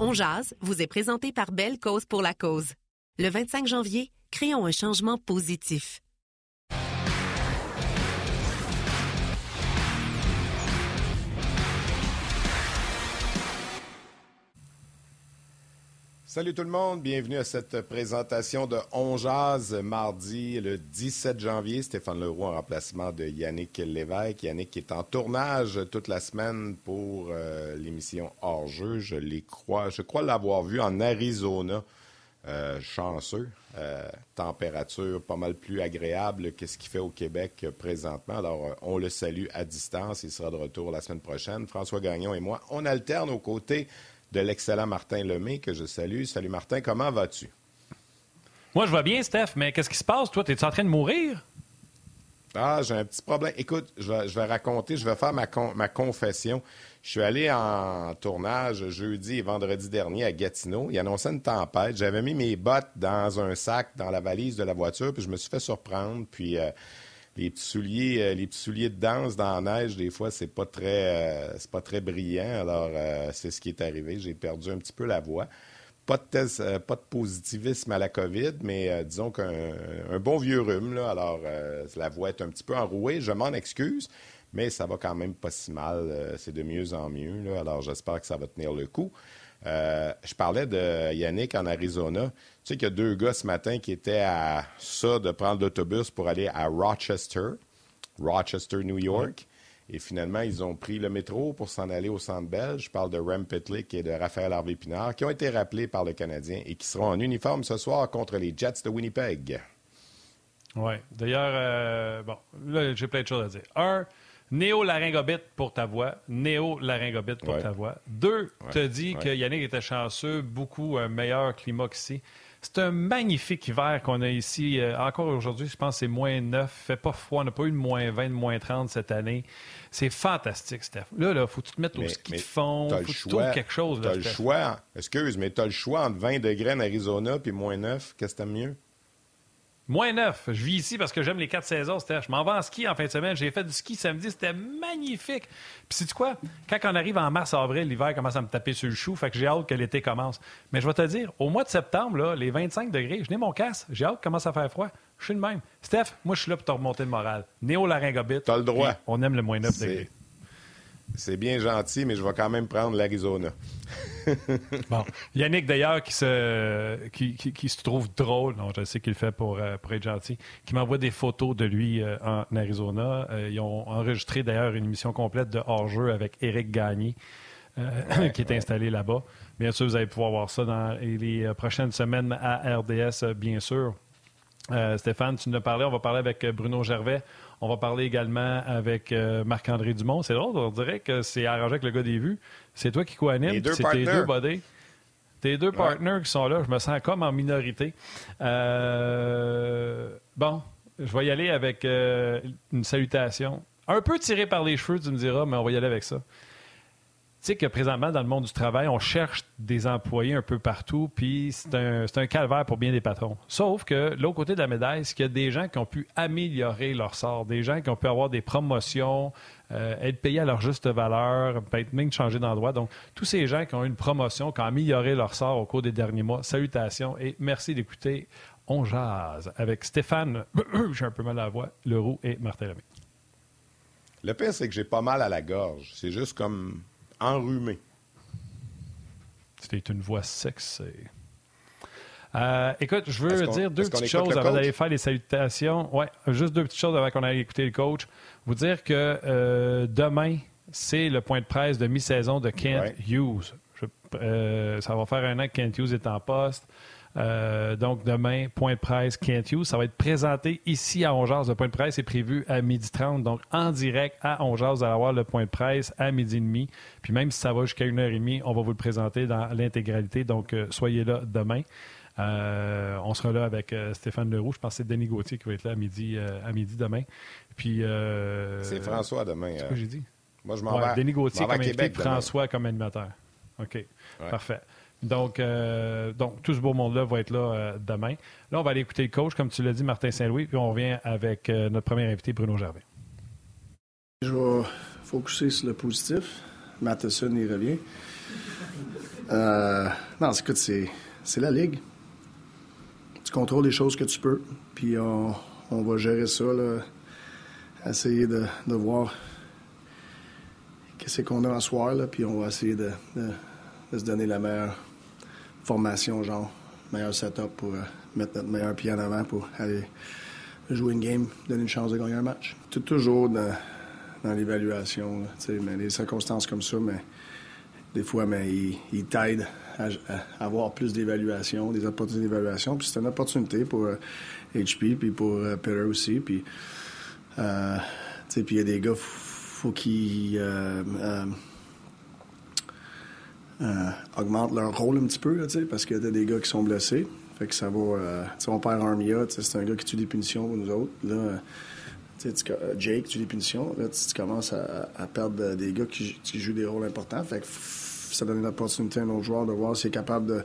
On Jazz vous est présenté par Belle Cause pour la Cause. Le 25 janvier, créons un changement positif. Salut tout le monde, bienvenue à cette présentation de On Jazz mardi le 17 janvier. Stéphane Leroux en remplacement de Yannick Lévesque. Yannick est en tournage toute la semaine pour euh, l'émission Hors-jeu. Je les crois, je crois l'avoir vu en Arizona. Euh, chanceux. Euh, température pas mal plus agréable que ce qu'il fait au Québec présentement. Alors, on le salue à distance. Il sera de retour la semaine prochaine. François Gagnon et moi, on alterne aux côtés de l'excellent Martin Lemay, que je salue. Salut Martin, comment vas-tu? Moi, je vais bien, Steph, mais qu'est-ce qui se passe? Toi, es-tu en train de mourir? Ah, j'ai un petit problème. Écoute, je vais, raconter, je vais faire ma, ma, confession. Je suis allé en tournage jeudi et vendredi dernier à Gatineau. Il annonçait une tempête. J'avais mis mes bottes dans un sac dans la valise de la voiture, puis je me suis fait surprendre. Puis euh, les petits souliers, euh, les petits souliers de danse dans la neige, des fois, c'est pas très, euh, c'est pas très brillant. Alors, euh, c'est ce qui est arrivé. J'ai perdu un petit peu la voix. Pas de, pas de positivisme à la COVID, mais disons qu'un bon vieux rhume. Là, alors, la voix est un petit peu enrouée. Je m'en excuse, mais ça va quand même pas si mal. c'est de mieux en mieux. Là, alors, j'espère que ça va tenir le coup. je parlais de Yannick en Arizona. Tu sais qu'il y a deux gars ce matin qui étaient à ça de prendre l'autobus pour aller à Rochester, Rochester, New York. Et finalement, ils ont pris le métro pour s'en aller au Centre Belge. Je parle de Rem Pitlick et de Raphaël Harvey-Pinard, qui ont été rappelés par le Canadien et qui seront en uniforme ce soir contre les Jets de Winnipeg. Oui. D'ailleurs, euh, bon, là, j'ai plein de choses à dire. Un, néo-laryngobite pour ta voix. Néo-laryngobite pour ta voix. Deux, te dis que Yannick était chanceux, beaucoup un meilleur climat qu'ici. C'est un magnifique hiver qu'on a ici. Euh, encore aujourd'hui, je pense que c'est moins 9. fait pas froid. On n'a pas eu de moins 20, de moins 30 cette année. C'est fantastique, Steph. Là, il faut que tu te mettre au ski de fond. Faut que tu trouves quelque chose. Tu as le choix. Excuse, mais tu as le choix entre 20 degrés en Arizona puis moins 9. Qu'est-ce que t'aimes mieux? Moins 9. Je vis ici parce que j'aime les quatre saisons. Je m'en vais en ski en fin de semaine. J'ai fait du ski samedi. C'était magnifique. Puis, sais-tu quoi? Quand on arrive en mars, avril, l'hiver commence à me taper sur le chou. Fait que j'ai hâte que l'été commence. Mais je vais te dire, au mois de septembre, là, les 25 degrés, je n'ai mon casque. J'ai hâte que commence à faire froid. Je suis le même. Steph, moi, je suis là pour te remonter le moral. Néo-laryngobite. T'as le droit. On aime le moins 9 degrés. C'est bien gentil, mais je vais quand même prendre l'Arizona. bon. Yannick, d'ailleurs, qui se, qui, qui, se trouve drôle, non, je sais qu'il le fait pour, euh, pour, être gentil, qui m'envoie des photos de lui euh, en Arizona. Euh, ils ont enregistré d'ailleurs une émission complète de hors-jeu avec Eric Gagné, qui est installé là-bas. Bien sûr, vous allez pouvoir voir ça dans les prochaines semaines à RDS, bien sûr. Stéphane, tu nous as parlé, on va parler avec Bruno Gervais. On va parler également avec euh, Marc-André Dumont. C'est drôle, on dirait que c'est arrangé avec le gars des vues. C'est toi qui co-anime. C'est tes deux buddies. Tes deux partenaires qui sont là. Je me sens comme en minorité. Euh, bon, je vais y aller avec euh, une salutation. Un peu tiré par les cheveux, tu me diras, mais on va y aller avec ça sais que présentement, dans le monde du travail, on cherche des employés un peu partout, puis c'est un, calvaire pour bien des patrons. Sauf que l'autre côté de la médaille, c'est qu'il y a des gens qui ont pu améliorer leur sort, des gens qui ont pu avoir des promotions, euh, être payés à leur juste valeur, peut-être même changer d'endroit. Donc, tous ces gens qui ont eu une promotion, qui ont amélioré leur sort au cours des derniers mois, salutations et merci d'écouter On Jazz avec Stéphane, j'ai un peu mal à la voix, Leroux et Martin Lemay. Le pire, c'est que j'ai pas mal à la gorge. C'est juste comme enrhumé. C'était une voix sexy. Euh, écoute, je veux dire deux petites choses avant d'aller faire les salutations. Ouais, juste deux petites choses avant qu'on aille écouter le coach. Vous dire que euh, demain, c'est le point de presse de mi-saison de Kent Hughes. Euh, ça va faire un an que Kent Hughes est en poste. Euh, donc, demain, point de presse Kent Hughes. Ça va être présenté ici à Ongeaz. Le point de presse est prévu à 12h30. Donc, en direct à Ongeaz, vous allez avoir le point de presse à midi et demi. Puis même si ça va jusqu'à 1h30, on va vous le présenter dans l'intégralité. Donc, euh, soyez là demain. Euh, on sera là avec Stéphane Leroux. Je pense que c'est Denis Gauthier qui va être là à midi, à midi demain. Puis. c'est François demain. C'est ce que j'ai dit? Moi, je m'en vais. Denis Gauthier comme invité, François comme animateur. OK. Parfait. Donc, euh, donc, tout ce beau monde-là va être là euh, demain. Là, on va aller écouter le coach, comme tu l'as dit, Martin Saint-Louis, puis on revient avec euh, notre premier invité, Bruno Gervais. Je vais focuser sur le positif. Matheson, il revient. Euh, non, écoute, c'est, la ligue. Tu contrôles les choses que tu peux, puis on, on va gérer ça, là, essayer de, de voir qu'est-ce qu'on a en soir, là, puis on va essayer de, de, se donner la meilleure formation, genre, meilleur setup pour euh, mettre notre meilleur pied en avant pour aller jouer une game, donner une chance de gagner un match. Tout toujours dans, dans l'évaluation, mais des circonstances comme ça, mais des fois, mais ils, t'aident à, avoir plus d'évaluation, des opportunités d'évaluation. Puis c'est une opportunité pour HP, euh, puis pour euh, Peter aussi. Puis, euh, puis il y a des gars, faut qu'ils augmentent leur rôle un petit peu, là, parce qu'il y a des gars qui sont blessés. Fait que ça va. on perd Armia, c'est un gars qui tue des punitions pour nous autres. Là, Jake tue des punitions. Là, tu, commences à, perdre des gars qui, jouent des rôles importants. Fait que ça donne l'opportunité à un autre joueur de voir s'il est capable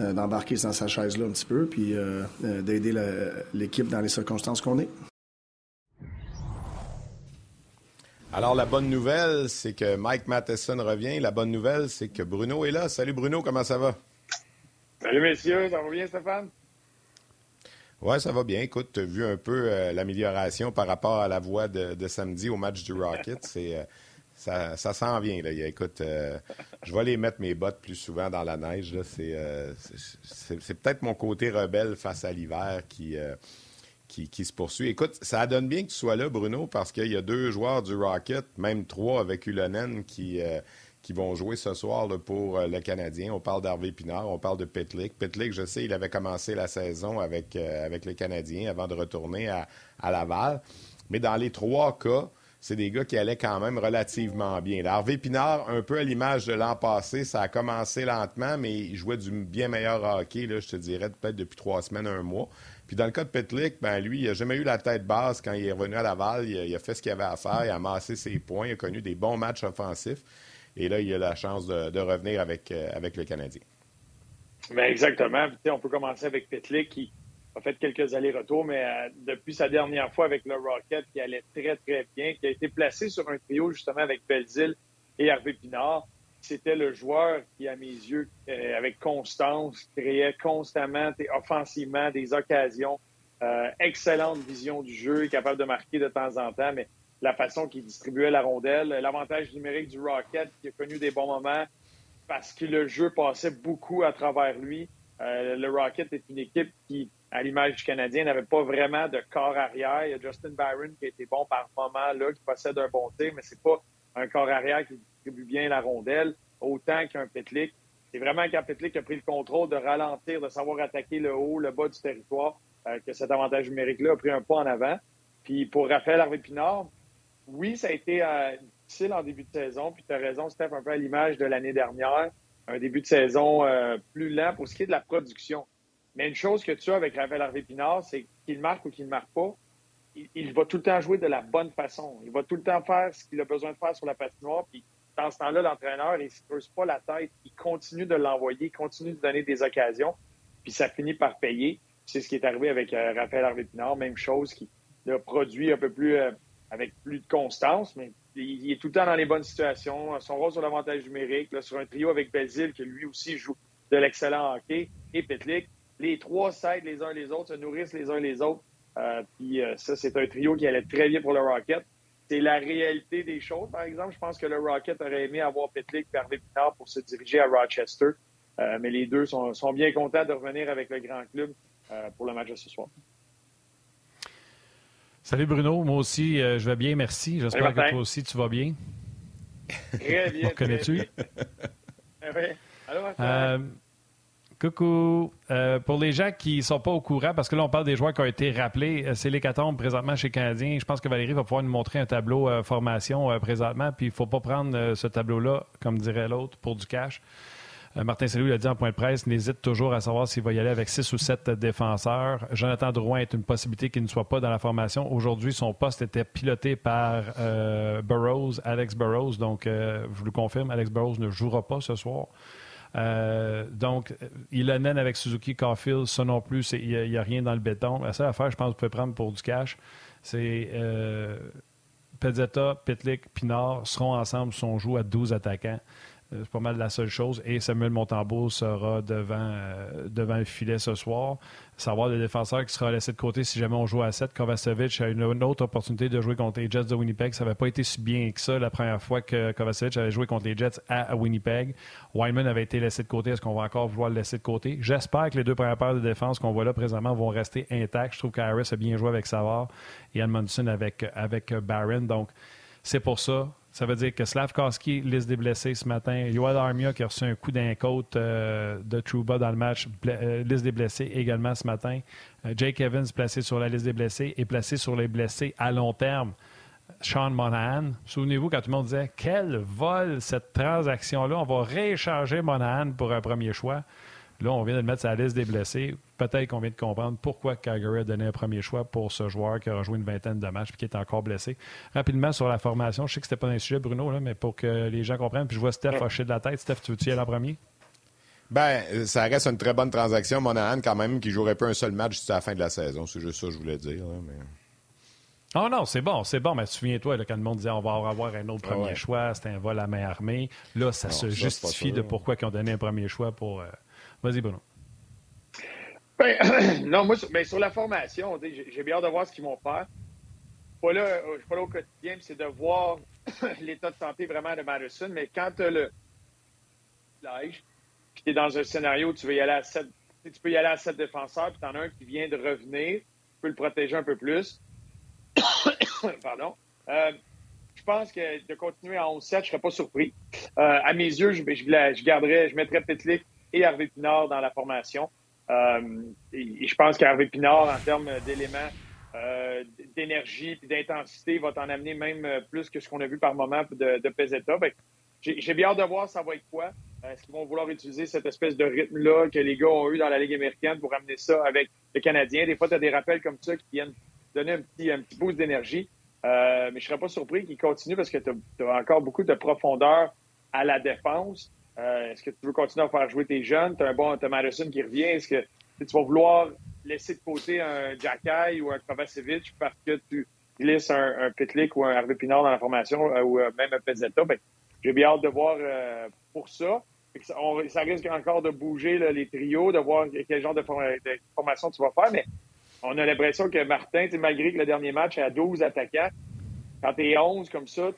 euh, d'embarquer dans sa chaise-là un petit peu, puis euh, euh, d'aider l'équipe dans les circonstances qu'on est. Alors, la bonne nouvelle, c'est que Mike Matheson revient. La bonne nouvelle, c'est que Bruno est là. Salut Bruno, comment ça va? Salut messieurs, ça va bien Stéphane? Oui, ça va bien. Écoute, tu as vu un peu l'amélioration par rapport à la voix de, samedi au match du Rocket. C'est ça, ça s'en vient. Là. Écoute, euh, je vais aller mettre mes bottes plus souvent dans la neige. Euh, c'est, peut-être mon côté rebelle face à l'hiver qui, euh, qui, se poursuit. Écoute, ça donne bien que tu sois là, Bruno, parce qu'il y a deux joueurs du Rocket, même trois avec Ulonen, qui, qui vont jouer ce soir pour le Canadien. On parle d'Harvey Pinard, on parle de Pitlick. Pitlick, je sais, il avait commencé la saison avec, avec le Canadien avant de retourner à, à Laval. Mais dans les trois cas, c'est des gars qui allaient quand même relativement bien. Harvey Pinard, un peu à l'image de l'an passé, ça a commencé lentement, mais il jouait du bien meilleur hockey, là, je te dirais, peut-être depuis trois semaines, un mois. Puis dans le cas de Petlick, ben lui, il n'a jamais eu la tête basse quand il est revenu à Laval. Il a, fait ce qu'il avait à faire, il a amassé ses points, il a connu des bons matchs offensifs. Et là, il a la chance de, revenir avec, euh, avec le Canadien. Ben exactement. on peut commencer avec Petlick qui a fait quelques allers-retours, mais euh, depuis sa dernière fois avec le Rocket, qui allait très, très bien, qui a été placé sur un trio justement avec Belzile et Hervé Pinard, c'était le joueur qui, à mes yeux, euh, avec constance, créait constamment, offensivement, des occasions. Euh, excellente vision du jeu, capable de marquer de temps en temps, mais la façon qu'il distribuait la rondelle, l'avantage numérique du Rocket, qui a connu des bons moments parce que le jeu passait beaucoup à travers lui. le Rocket est une équipe qui à l'image du Canadien, n'avait pas vraiment de corps arrière. Il y a Justin Byron qui a été bon par moment, qui possède un bon tir, mais c'est pas un corps arrière qui distribue bien la rondelle, autant qu'un Petlik. C'est vraiment qu'un Petlik a pris le contrôle de ralentir, de savoir attaquer le haut, le bas du territoire, euh, que cet avantage numérique-là a pris un pas en avant. Puis pour Raphaël Harvey-Pinard, oui, ça a été euh, difficile en début de saison, puis tu as raison, Steph, un peu à l'image de l'année dernière, un début de saison euh, plus lent pour ce qui est de la production. Mais une chose que tu as avec Raphaël Harvey Pinard, c'est qu'il marque ou qu'il ne marque pas, il, va tout le temps jouer de la bonne façon. Il va tout le temps faire ce qu'il a besoin de faire sur la patinoire. Puis dans ce temps-là, l'entraîneur, il ne se creuse pas la tête. Il continue de l'envoyer, il continue de donner des occasions. Puis ça finit par payer. C'est ce qui est arrivé avec euh, Raphaël Harvey Pinard. Même chose, qui a produit un peu plus euh, avec plus de constance, mais il, est tout le temps dans les bonnes situations. Son rôle sur l'avantage numérique, sur un trio avec Belzile, qui lui aussi joue de l'excellent hockey, et Petlik les trois s'aident les uns les autres, se nourrissent les uns les autres. Euh, puis ça, c'est un trio qui allait très bien pour le Rocket. C'est la réalité des choses, par exemple. Je pense que le Rocket aurait aimé avoir Petlik et Pinard pour se diriger à Rochester. Euh, mais les deux sont, bien contents de revenir avec le grand club pour le match de ce soir. Salut Bruno, moi aussi je vais bien, merci. J'espère que toi aussi tu vas bien. Très bien. connais-tu? oui. Alors, Coucou. Euh, pour les gens qui ne sont pas au courant, parce que là, on parle des joueurs qui ont été rappelés, euh, c'est l'hécatombe présentement chez Canadien. Je pense que Valérie va pouvoir nous montrer un tableau euh, formation présentement. Puis il ne faut pas prendre ce tableau-là, comme dirait l'autre, pour du cash. Martin Salou l'a dit en point de presse, n'hésite toujours à savoir s'il va y aller avec six ou sept défenseurs. Jonathan Drouin est une possibilité qu'il ne soit pas dans la formation. Aujourd'hui, son poste était piloté par Burroughs, Alex Burroughs. Donc, je vous le confirme, Alex Burroughs ne jouera pas ce soir. Euh, donc, il amène avec Suzuki Caulfield, ça non plus, il n'y a, rien dans le béton. La seule affaire, je pense, que vous pouvez prendre pour du cash, c'est euh, Pezzetta, Pitlick, Pinard seront ensemble si on joue à 12 attaquants. C'est pas mal la seule chose. Et Samuel Montembeau sera devant, devant le filet ce soir savoir le défenseur qui sera laissé de côté si jamais on joue à 7. Kovacevic a une, autre opportunité de jouer contre les Jets de Winnipeg. Ça n'avait pas été si bien que ça la première fois que Kovacevic avait joué contre les Jets à, Winnipeg. Wyman avait été laissé de côté. Est-ce qu'on va encore vouloir le laisser de côté? J'espère que les deux premières paires de défense qu'on voit là présentement vont rester intactes. Je trouve qu'Harris a bien joué avec Savard et Edmondson avec, avec Barron. Donc, c'est pour ça. Ça veut dire que Slavkowski, liste des blessés ce matin. Yoel Armia qui a reçu un coup d'un côte euh, de Trouba dans le match, euh, liste des blessés également ce matin. Euh, Jake Evans placé sur la liste des blessés et placé sur les blessés à long terme. Sean Monahan. Souvenez-vous quand tout le monde disait quel vol cette transaction-là, on va rééchanger Monahan pour un premier choix. Là, on vient de le mettre sur la liste des blessés. Peut-être qu'on vient de comprendre pourquoi Calgary a donné un premier choix pour ce joueur qui a joué une vingtaine de matchs et qui est encore blessé. Rapidement sur la formation, je sais que c'était pas un sujet, Bruno, là, mais pour que les gens comprennent, puis je vois Steph hocher de la tête. Steph, tu veux-tu y aller en premier? Ben, ça reste une très bonne transaction. Monahan, quand même, qui jouerait pas un seul match jusqu'à la fin de la saison. C'est juste ça que je voulais dire. mais... Oh non, c'est bon, c'est bon. Mais souviens-toi, quand le monde disait on va avoir un autre premier choix, c'était un vol à main armée. Là, ça se justifie de pourquoi ils ont donné un premier choix pour. Euh, vas-y, Bruno. Ben, non, moi, ben, sur la formation, j'ai bien hâte de voir ce qu'ils vont faire. Pas là, euh, je suis pas là au quotidien, c'est de voir l'état de santé vraiment de Madison. Mais quand tu as le l'âge, puis tu es dans un scénario où tu veux y aller à 7, tu peux y aller à sept défenseurs, puis tu en as un qui vient de revenir, tu peux le protéger un peu plus. Pardon. Euh, je pense que de continuer en 11-7, je ne serais pas surpris. Euh, à mes yeux, je, je, garderais, je mettrais Petlik et Hervé Pinard dans la formation. Euh, et, je pense qu'Hervé Pinard, en termes d'éléments d'énergie et d'intensité, va t'en amener même plus que ce qu'on a vu par moment de, de Pesetta. J'ai bien hâte de voir ça va être quoi. Est-ce qu'ils vont vouloir utiliser cette espèce de rythme-là que les gars ont eu dans la Ligue américaine pour amener ça avec les Canadiens? Des fois, tu as des rappels comme ça qui viennent donner un petit, un petit boost d'énergie. mais je ne serais pas surpris qu'ils continuent parce que tu as, encore beaucoup de profondeur à la défense. Euh, est-ce que tu veux continuer à faire jouer tes jeunes? Tu as un bon as Madison qui revient. Est-ce que tu vas vouloir laisser de côté un Jacky ou un Kovacevic parce que tu glisses un, un Pitlick ou un Hervé Pinard dans la formation euh, ou euh, même un Pezzetta? Ben, j'ai bien hâte de voir pour ça. Ça, risque encore de bouger les trios, de voir quel genre de, formation tu vas faire, mais on a l'impression que Martin, malgré que le dernier match a 12 attaquants, quand tu es 11 comme ça,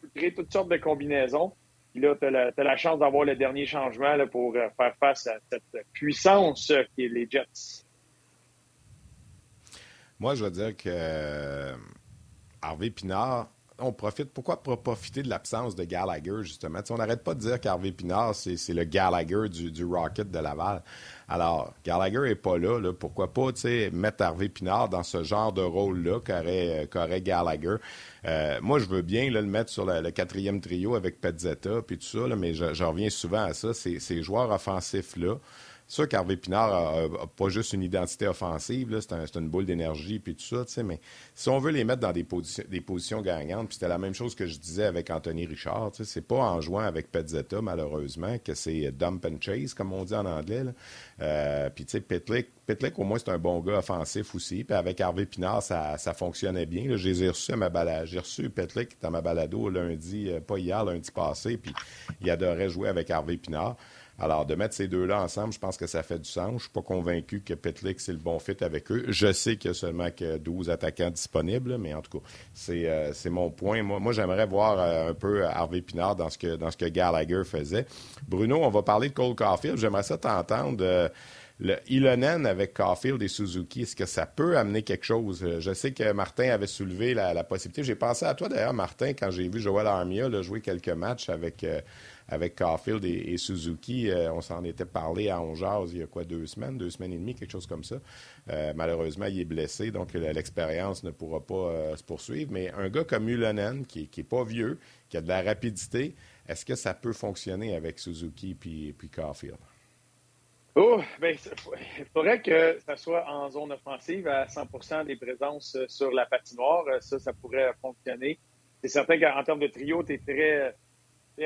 tu créer toutes sortes de combinaisons. Puis là, tu as, la chance d'avoir le dernier changement pour euh, faire face à cette puissance qui est les Jets. Moi, je veux dire que euh, Harvey Pinard, on profite. Pourquoi profiter de l'absence de Gallagher, justement? on n'arrête pas de dire qu'Harvey Pinard, c'est le Gallagher du, Rocket de Laval. Alors, Gallagher n'est pas là, Pourquoi pas mettre Harvey Pinard dans ce genre de rôle-là qu'aurait Gallagher? Euh, moi, je veux bien le mettre sur le, quatrième trio avec Petzetta puis tout ça, mais je, reviens souvent à ça. Ces joueurs offensifs-là, sûr qu'Harvey Pinard n'a pas juste une identité offensive, c'est une boule d'énergie puis tout ça, mais si on veut les mettre dans des, positions, gagnantes, puis c'était la même chose que je disais avec Anthony Richard, c'est pas en jouant avec Petzetta, malheureusement, que c'est dump and chase, comme on dit en anglais. Euh, puis tu sais, Pitlick, au moins, c'est un bon gars offensif aussi. Puis avec Harvey Pinard, ça, fonctionnait bien. J'ai reçu à ma balade. J'ai reçu Pitlick dans ma balado lundi, euh, pas hier, lundi passé, puis il adorait jouer avec Harvey Pinard. Alors, de mettre ces deux-là ensemble, je pense que ça fait du sens. Je suis pas convaincu que Petlick, c'est le bon fit avec eux. Je sais qu'il y a seulement que 12 attaquants disponibles, mais en tout cas, euh, c'est mon point. Moi, j'aimerais voir euh, un peu Harvey Pinard dans ce, que, dans ce que Gallagher faisait. Bruno, on va parler de Cole Caulfield. J'aimerais ça t'entendre. Euh, le Ilonen avec Caulfield et Suzuki, est-ce que ça peut amener quelque chose? Je sais que Martin avait soulevé la, possibilité. J'ai pensé à toi d'ailleurs, Martin, quand j'ai vu Joel Armia jouer quelques matchs avec, avec Caulfield et, Suzuki. Euh, on s'en était parlé à Ongeaz il y a quoi, deux semaines, deux semaines et demie, quelque chose comme ça. Euh, malheureusement, il est blessé, donc l'expérience ne pourra pas euh, se poursuivre. Mais un gars comme Ulonen, qui n'est pas vieux, qui a de la rapidité, est-ce que ça peut fonctionner avec Suzuki puis, puis Caulfield? Oh, ben, il faudrait que ça soit en zone offensive à 100% des présences sur la patinoire. Ça, ça pourrait fonctionner. C'est certain qu'en termes de trio, tu es très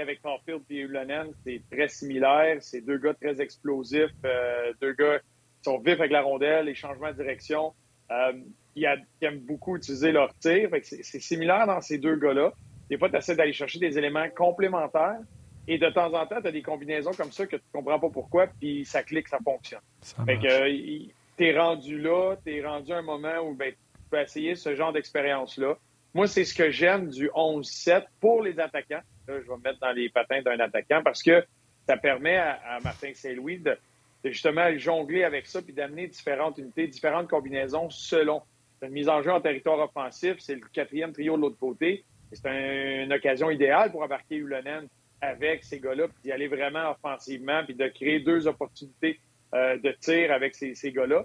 avec Caulfield et Ulonen, c'est très similaire. C'est deux gars très explosifs, euh, deux gars qui sont vifs avec la rondelle, les changements de direction, euh, qui, aiment beaucoup utiliser leur tir. C'est similaire dans ces deux gars-là. Des fois, tu essaies d'aller chercher des éléments complémentaires Et de temps en temps, tu as des combinaisons comme ça que tu ne comprends pas pourquoi, puis ça clique, ça fonctionne. fait que tu es rendu là, tu es rendu à un moment où ben, tu peux essayer ce genre d'expérience-là. Moi, c'est ce que j'aime du 11-7 pour les attaquants. Là, je vais me mettre dans les patins d'un attaquant parce que ça permet à, Martin Saint-Louis de, justement jongler avec ça puis d'amener différentes unités, différentes combinaisons selon. une mise en jeu en territoire offensif, c'est le quatrième trio de l'autre côté. C'est une occasion idéale pour embarquer Ulonen avec ces gars-là, puis d'y aller vraiment offensivement, puis de créer deux opportunités euh, de tir avec ces, ces gars-là.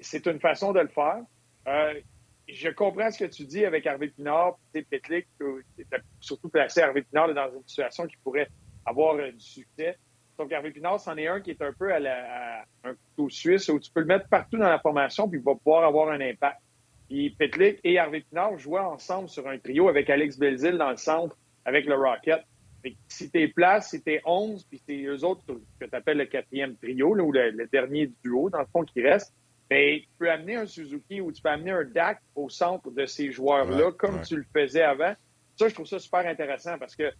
C'est une façon de le faire. Euh, je comprends ce que tu dis avec Harvey Pinard, et Petlik, surtout placer Harvey Pinard dans une situation qui pourrait avoir euh, du succès. Donc, Harvey Pinard, c'en est un qui est un peu à, la, un couteau suisse où tu peux le mettre partout dans la formation puis il va pouvoir avoir un impact. Puis Petlik et Harvey Pinard jouaient ensemble sur un trio avec Alex Belzil dans le centre avec le Rocket. si t'es place, si t'es 11, puis c'est eux autres que tu appelles le quatrième trio, ou le, dernier duo, dans le fond, qui reste, ben, tu peux amener un Suzuki ou tu peux amener un DAC au centre de ces joueurs-là, comme tu le faisais avant. Ça, je trouve ça super intéressant parce que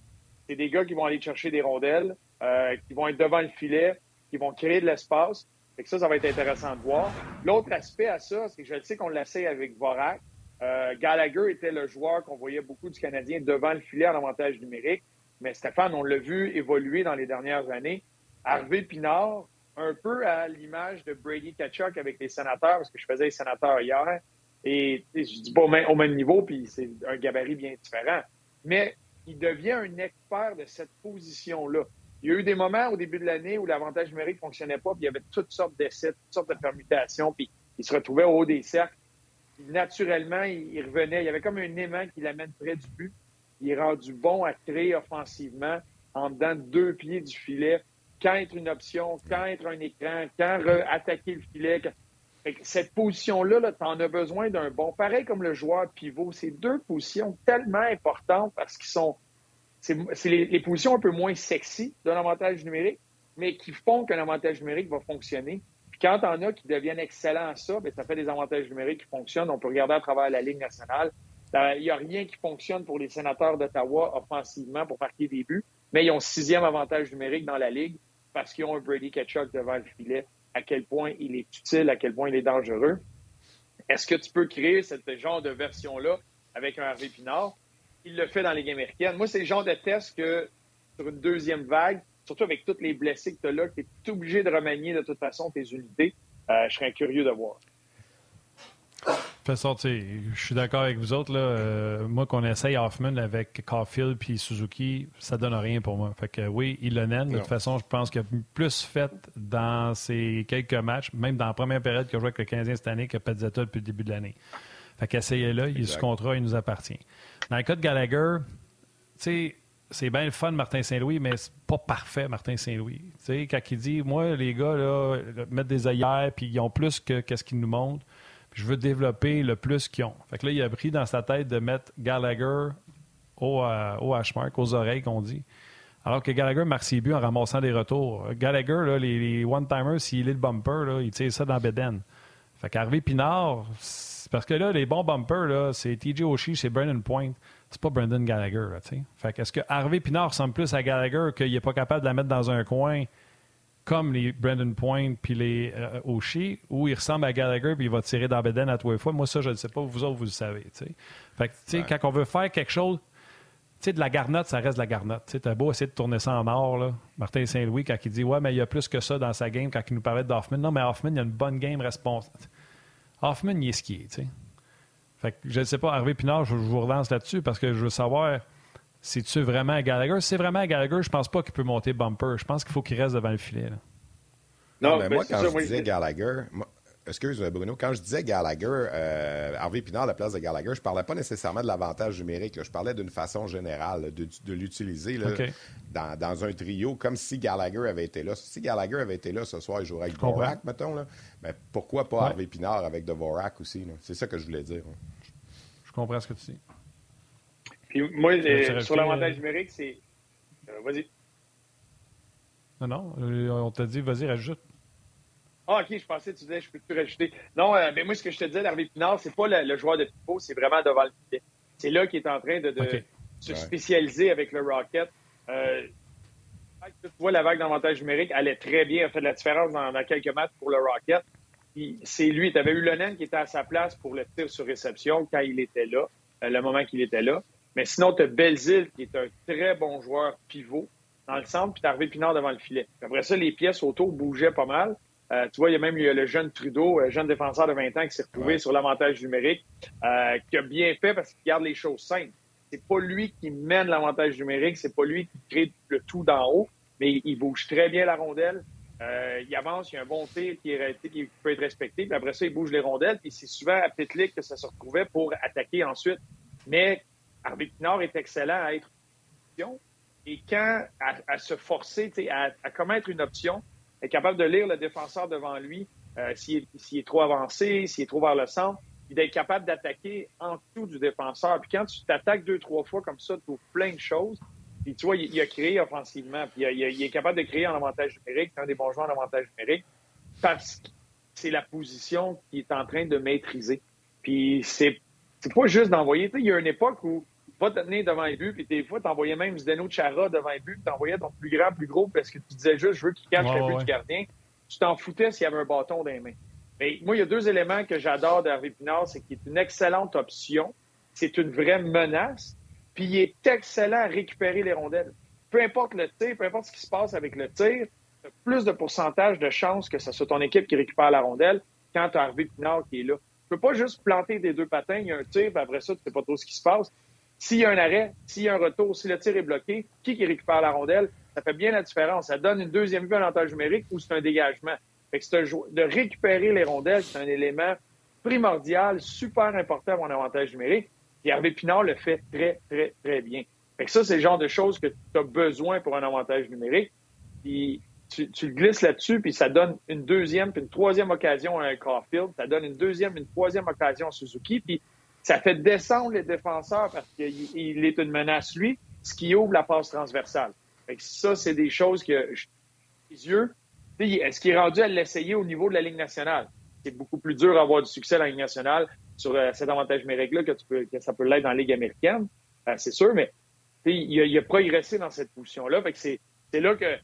c'est des gars qui vont aller chercher des rondelles, euh, qui vont être devant le filet, qui vont créer de l'espace. Et ça, ça va être intéressant de voir. L'autre aspect à ça, c'est que je sais qu'on l'essaie avec Vorak. Euh, Gallagher était le joueur qu'on voyait beaucoup du Canadien devant le filet en avantage numérique. Mais Stéphane, on l'a vu évoluer dans les dernières années. Harvey Pinard, un peu à l'image de Brady Kachuk avec les sénateurs, parce que je faisais les sénateurs hier. Et je dis pas au même niveau, puis c'est un gabarit bien différent. Mais il devient un expert de cette position-là. Il y a eu des moments au début de l'année où l'avantage numérique ne fonctionnait pas, puis il y avait toutes sortes d'essais, toutes sortes de permutations, puis il se retrouvait au haut des cercles. naturellement, il, revenait. Il y avait comme un aimant qui l'amène près du but. Il est rendu bon à créer offensivement en dedans deux pieds du filet. Quand être une option, quand être un écran, quand attaquer le filet cette position-là, -là, tu en as besoin d'un bon. Pareil comme le joueur pivot, c'est deux positions tellement importantes parce qu'ils sont. C'est les, positions un peu moins sexy d'un avantage numérique, mais qui font qu'un avantage numérique va fonctionner. Puis quand on a qui deviennent excellents à ça, bien, ça fait des avantages numériques qui fonctionnent. On peut regarder à travers la Ligue nationale. Il n'y a rien qui fonctionne pour les sénateurs d'Ottawa offensivement pour marquer des buts, mais ils ont sixième avantage numérique dans la Ligue parce qu'ils ont un Brady Ketchuk devant le filet à quel point il est utile, à quel point il est dangereux. Est-ce que tu peux créer ce genre de version-là avec un Harvey Pinard? Il le fait dans les games américaines. Moi, c'est le genre de test que sur une deuxième vague, surtout avec tous les blessés que tu as là, tu es obligé de remanier de toute façon tes unités. Euh, je serais curieux de voir. Toute façon, je suis d'accord avec vous autres. Là, euh, moi, qu'on essaye Hoffman avec Caulfield puis Suzuki, ça donne rien pour moi. Fait que oui, il le naine. De toute façon, je pense qu'il a plus fait dans ces quelques matchs, même dans la première période qu'il a joué avec le 15e cette année, que Pezzetta depuis le début de l'année. Fait qu'essayez-le, il ce contrat, il nous appartient. Dans le cas de Gallagher, tu c'est bien le fun, Martin Saint-Louis, mais c'est pas parfait, Martin Saint-Louis. Tu sais, quand il dit, moi, les gars, là, mettent des œillères, puis ils ont plus que qu'est-ce qu'ils nous montrent je veux développer le plus qu'ils ont. Fait que là, il a pris dans sa tête de mettre Gallagher au, euh, au hashmark, aux oreilles, qu'on dit. Alors que Gallagher marque ses buts en ramassant des retours. Gallagher, les, one-timers, s'il est le bumper, il tire ça dans Beden. Fait qu'Harvey Pinard, parce que là, les bons bumpers, c'est TJ Oshie, c'est Brandon Point. C'est pas Brandon Gallagher, là, Fait que est-ce que Harvey Pinard ressemble plus à Gallagher qu'il n'est pas capable de la mettre dans un coin comme les Brandon Point puis les euh, Oshie, où il ressemble à Gallagher puis il va tirer dans Beden à trois fois. Moi, ça, je ne sais pas. Vous autres, vous le savez. Fait que, tu sais, quand on veut faire quelque chose, tu sais, de la garnotte, ça reste de la garnotte. Tu as beau essayer de tourner ça en or, là. Martin Saint-Louis, quand il dit Ouais, mais il y a plus que ça dans sa game, quand il nous parlait d'Hoffman. Non, mais Hoffman, il a une bonne game responsable. Hoffman, il est skié, tu sais. Fait que, je ne sais pas, Harvey Pinard, je, vous relance là-dessus parce que je veux savoir c'est-tu vraiment à Gallagher? Si c'est vraiment à Gallagher, je pense pas qu'il peut monter bumper. Je pense qu'il faut qu'il reste devant le filet. Non, mais moi, quand je disais Gallagher, excuse Bruno, quand je disais Gallagher, euh, Harvey Pinard à la place de Gallagher, je parlais pas nécessairement de l'avantage numérique. Je parlais d'une façon générale, de, l'utiliser dans, un trio, comme si Gallagher avait été là. Si Gallagher avait été là ce soir, il jouerait avec Dvorak, mettons. Là. Ben, pourquoi pas Harvey Pinard avec Dvorak aussi? C'est ça que je voulais dire. Je comprends ce que tu dis. Puis moi, euh, sur l'avantage euh, numérique, c'est. Euh, vas-y. Non, non, on t'a dit, vas-y, rajoute. Ah, OK, je pensais que tu disais, je peux plus rajouter? Non, mais moi, ce que je te disais, Hervé Pinard, c'est pas le, joueur de pivot, c'est vraiment devant le filet. C'est là qu'il est en train de, se spécialiser avec le Rocket. Tu vois, la vague d'avantage numérique allait très bien, a fait de la différence dans, quelques matchs pour le Rocket. C'est lui, tu avais eu Lennon qui était à sa place pour le tir sur réception quand il était là, le moment qu'il était là. Mais sinon, tu as Belzil qui est un très bon joueur pivot dans le centre, puis tu as Pinard devant le filet. Après ça, les pièces autour bougeaient pas mal. Euh, tu vois, il y a même le jeune Trudeau, un jeune défenseur de 20 ans qui s'est retrouvé sur l'avantage numérique, euh, qui a bien fait parce qu'il garde les choses simples. C'est pas lui qui mène l'avantage numérique, c'est pas lui qui crée le tout d'en haut, mais il bouge très bien la rondelle. Euh, il avance, il y a un bon tir qui, qui, peut être respecté, puis après ça, il bouge les rondelles, puis c'est souvent à Pitlick que ça se retrouvait pour attaquer ensuite. Mais Harvey Pinard est excellent à être option, et quand à, se forcer, à, à commettre une option, est capable de lire le défenseur devant lui euh, s'il est, trop avancé, s'il est trop vers le centre, puis d'être capable d'attaquer en dessous du défenseur. Puis quand tu t'attaques deux, trois fois comme ça, tu ouvres plein de choses. Puis tu vois, il, a créé offensivement, puis il, est capable de créer un avantage numérique, un des bons joueurs en avantage numérique, parce que c'est la position qu'il est en train de maîtriser. Puis c'est pas juste d'envoyer. Il y a une époque où va te tenir devant les buts, puis des fois, t'envoyais même Zdeno Chara devant les buts, t'envoyais ton plus grand, plus gros, parce que tu disais juste, je veux qu'il cache le but du gardien. Tu t'en foutais s'il y avait un bâton dans les mains. Mais moi, il y a deux éléments que j'adore d'Hervé Pinard, c'est qu'il est une excellente option, c'est une vraie menace, puis il est excellent à récupérer les rondelles. Peu importe le tir, peu importe ce qui se passe avec le tir, tu as plus de pourcentage de chances que ce soit ton équipe qui récupère la rondelle quand tu as Hervé Pinard qui est là. Tu peux pas juste planter des deux patins, il y a un tir, puis après ça, tu sais pas trop ce qui se passe. S'il y a un arrêt, s'il y a un retour, si le tir est bloqué, qui qui récupère la rondelle, ça fait bien la différence. Ça donne une deuxième vue en avantage numérique ou c'est un dégagement. Fait que de récupérer les rondelles, c'est un élément primordial, super important pour un avantage numérique. Et Hervé Pinard le fait très, très, très bien. Fait que ça, c'est le genre de choses que tu as besoin pour un avantage numérique. Puis tu, le glisses là-dessus, puis ça donne une deuxième, puis une troisième occasion à un Caulfield. Ça donne une deuxième, une troisième occasion à Suzuki. Ça fait descendre les défenseurs parce qu'il est une menace, lui, ce qui ouvre la passe transversale. Fait ça, c'est des choses que, les yeux, est-ce qu'il est rendu à l'essayer au niveau de la Ligue nationale? C'est beaucoup plus dur d'avoir du succès dans la Ligue nationale sur euh, cet avantage numérique-là que, que ça peut l'être dans la Ligue américaine, euh, c'est sûr, mais il a, il a progressé dans cette position-là. c'est là que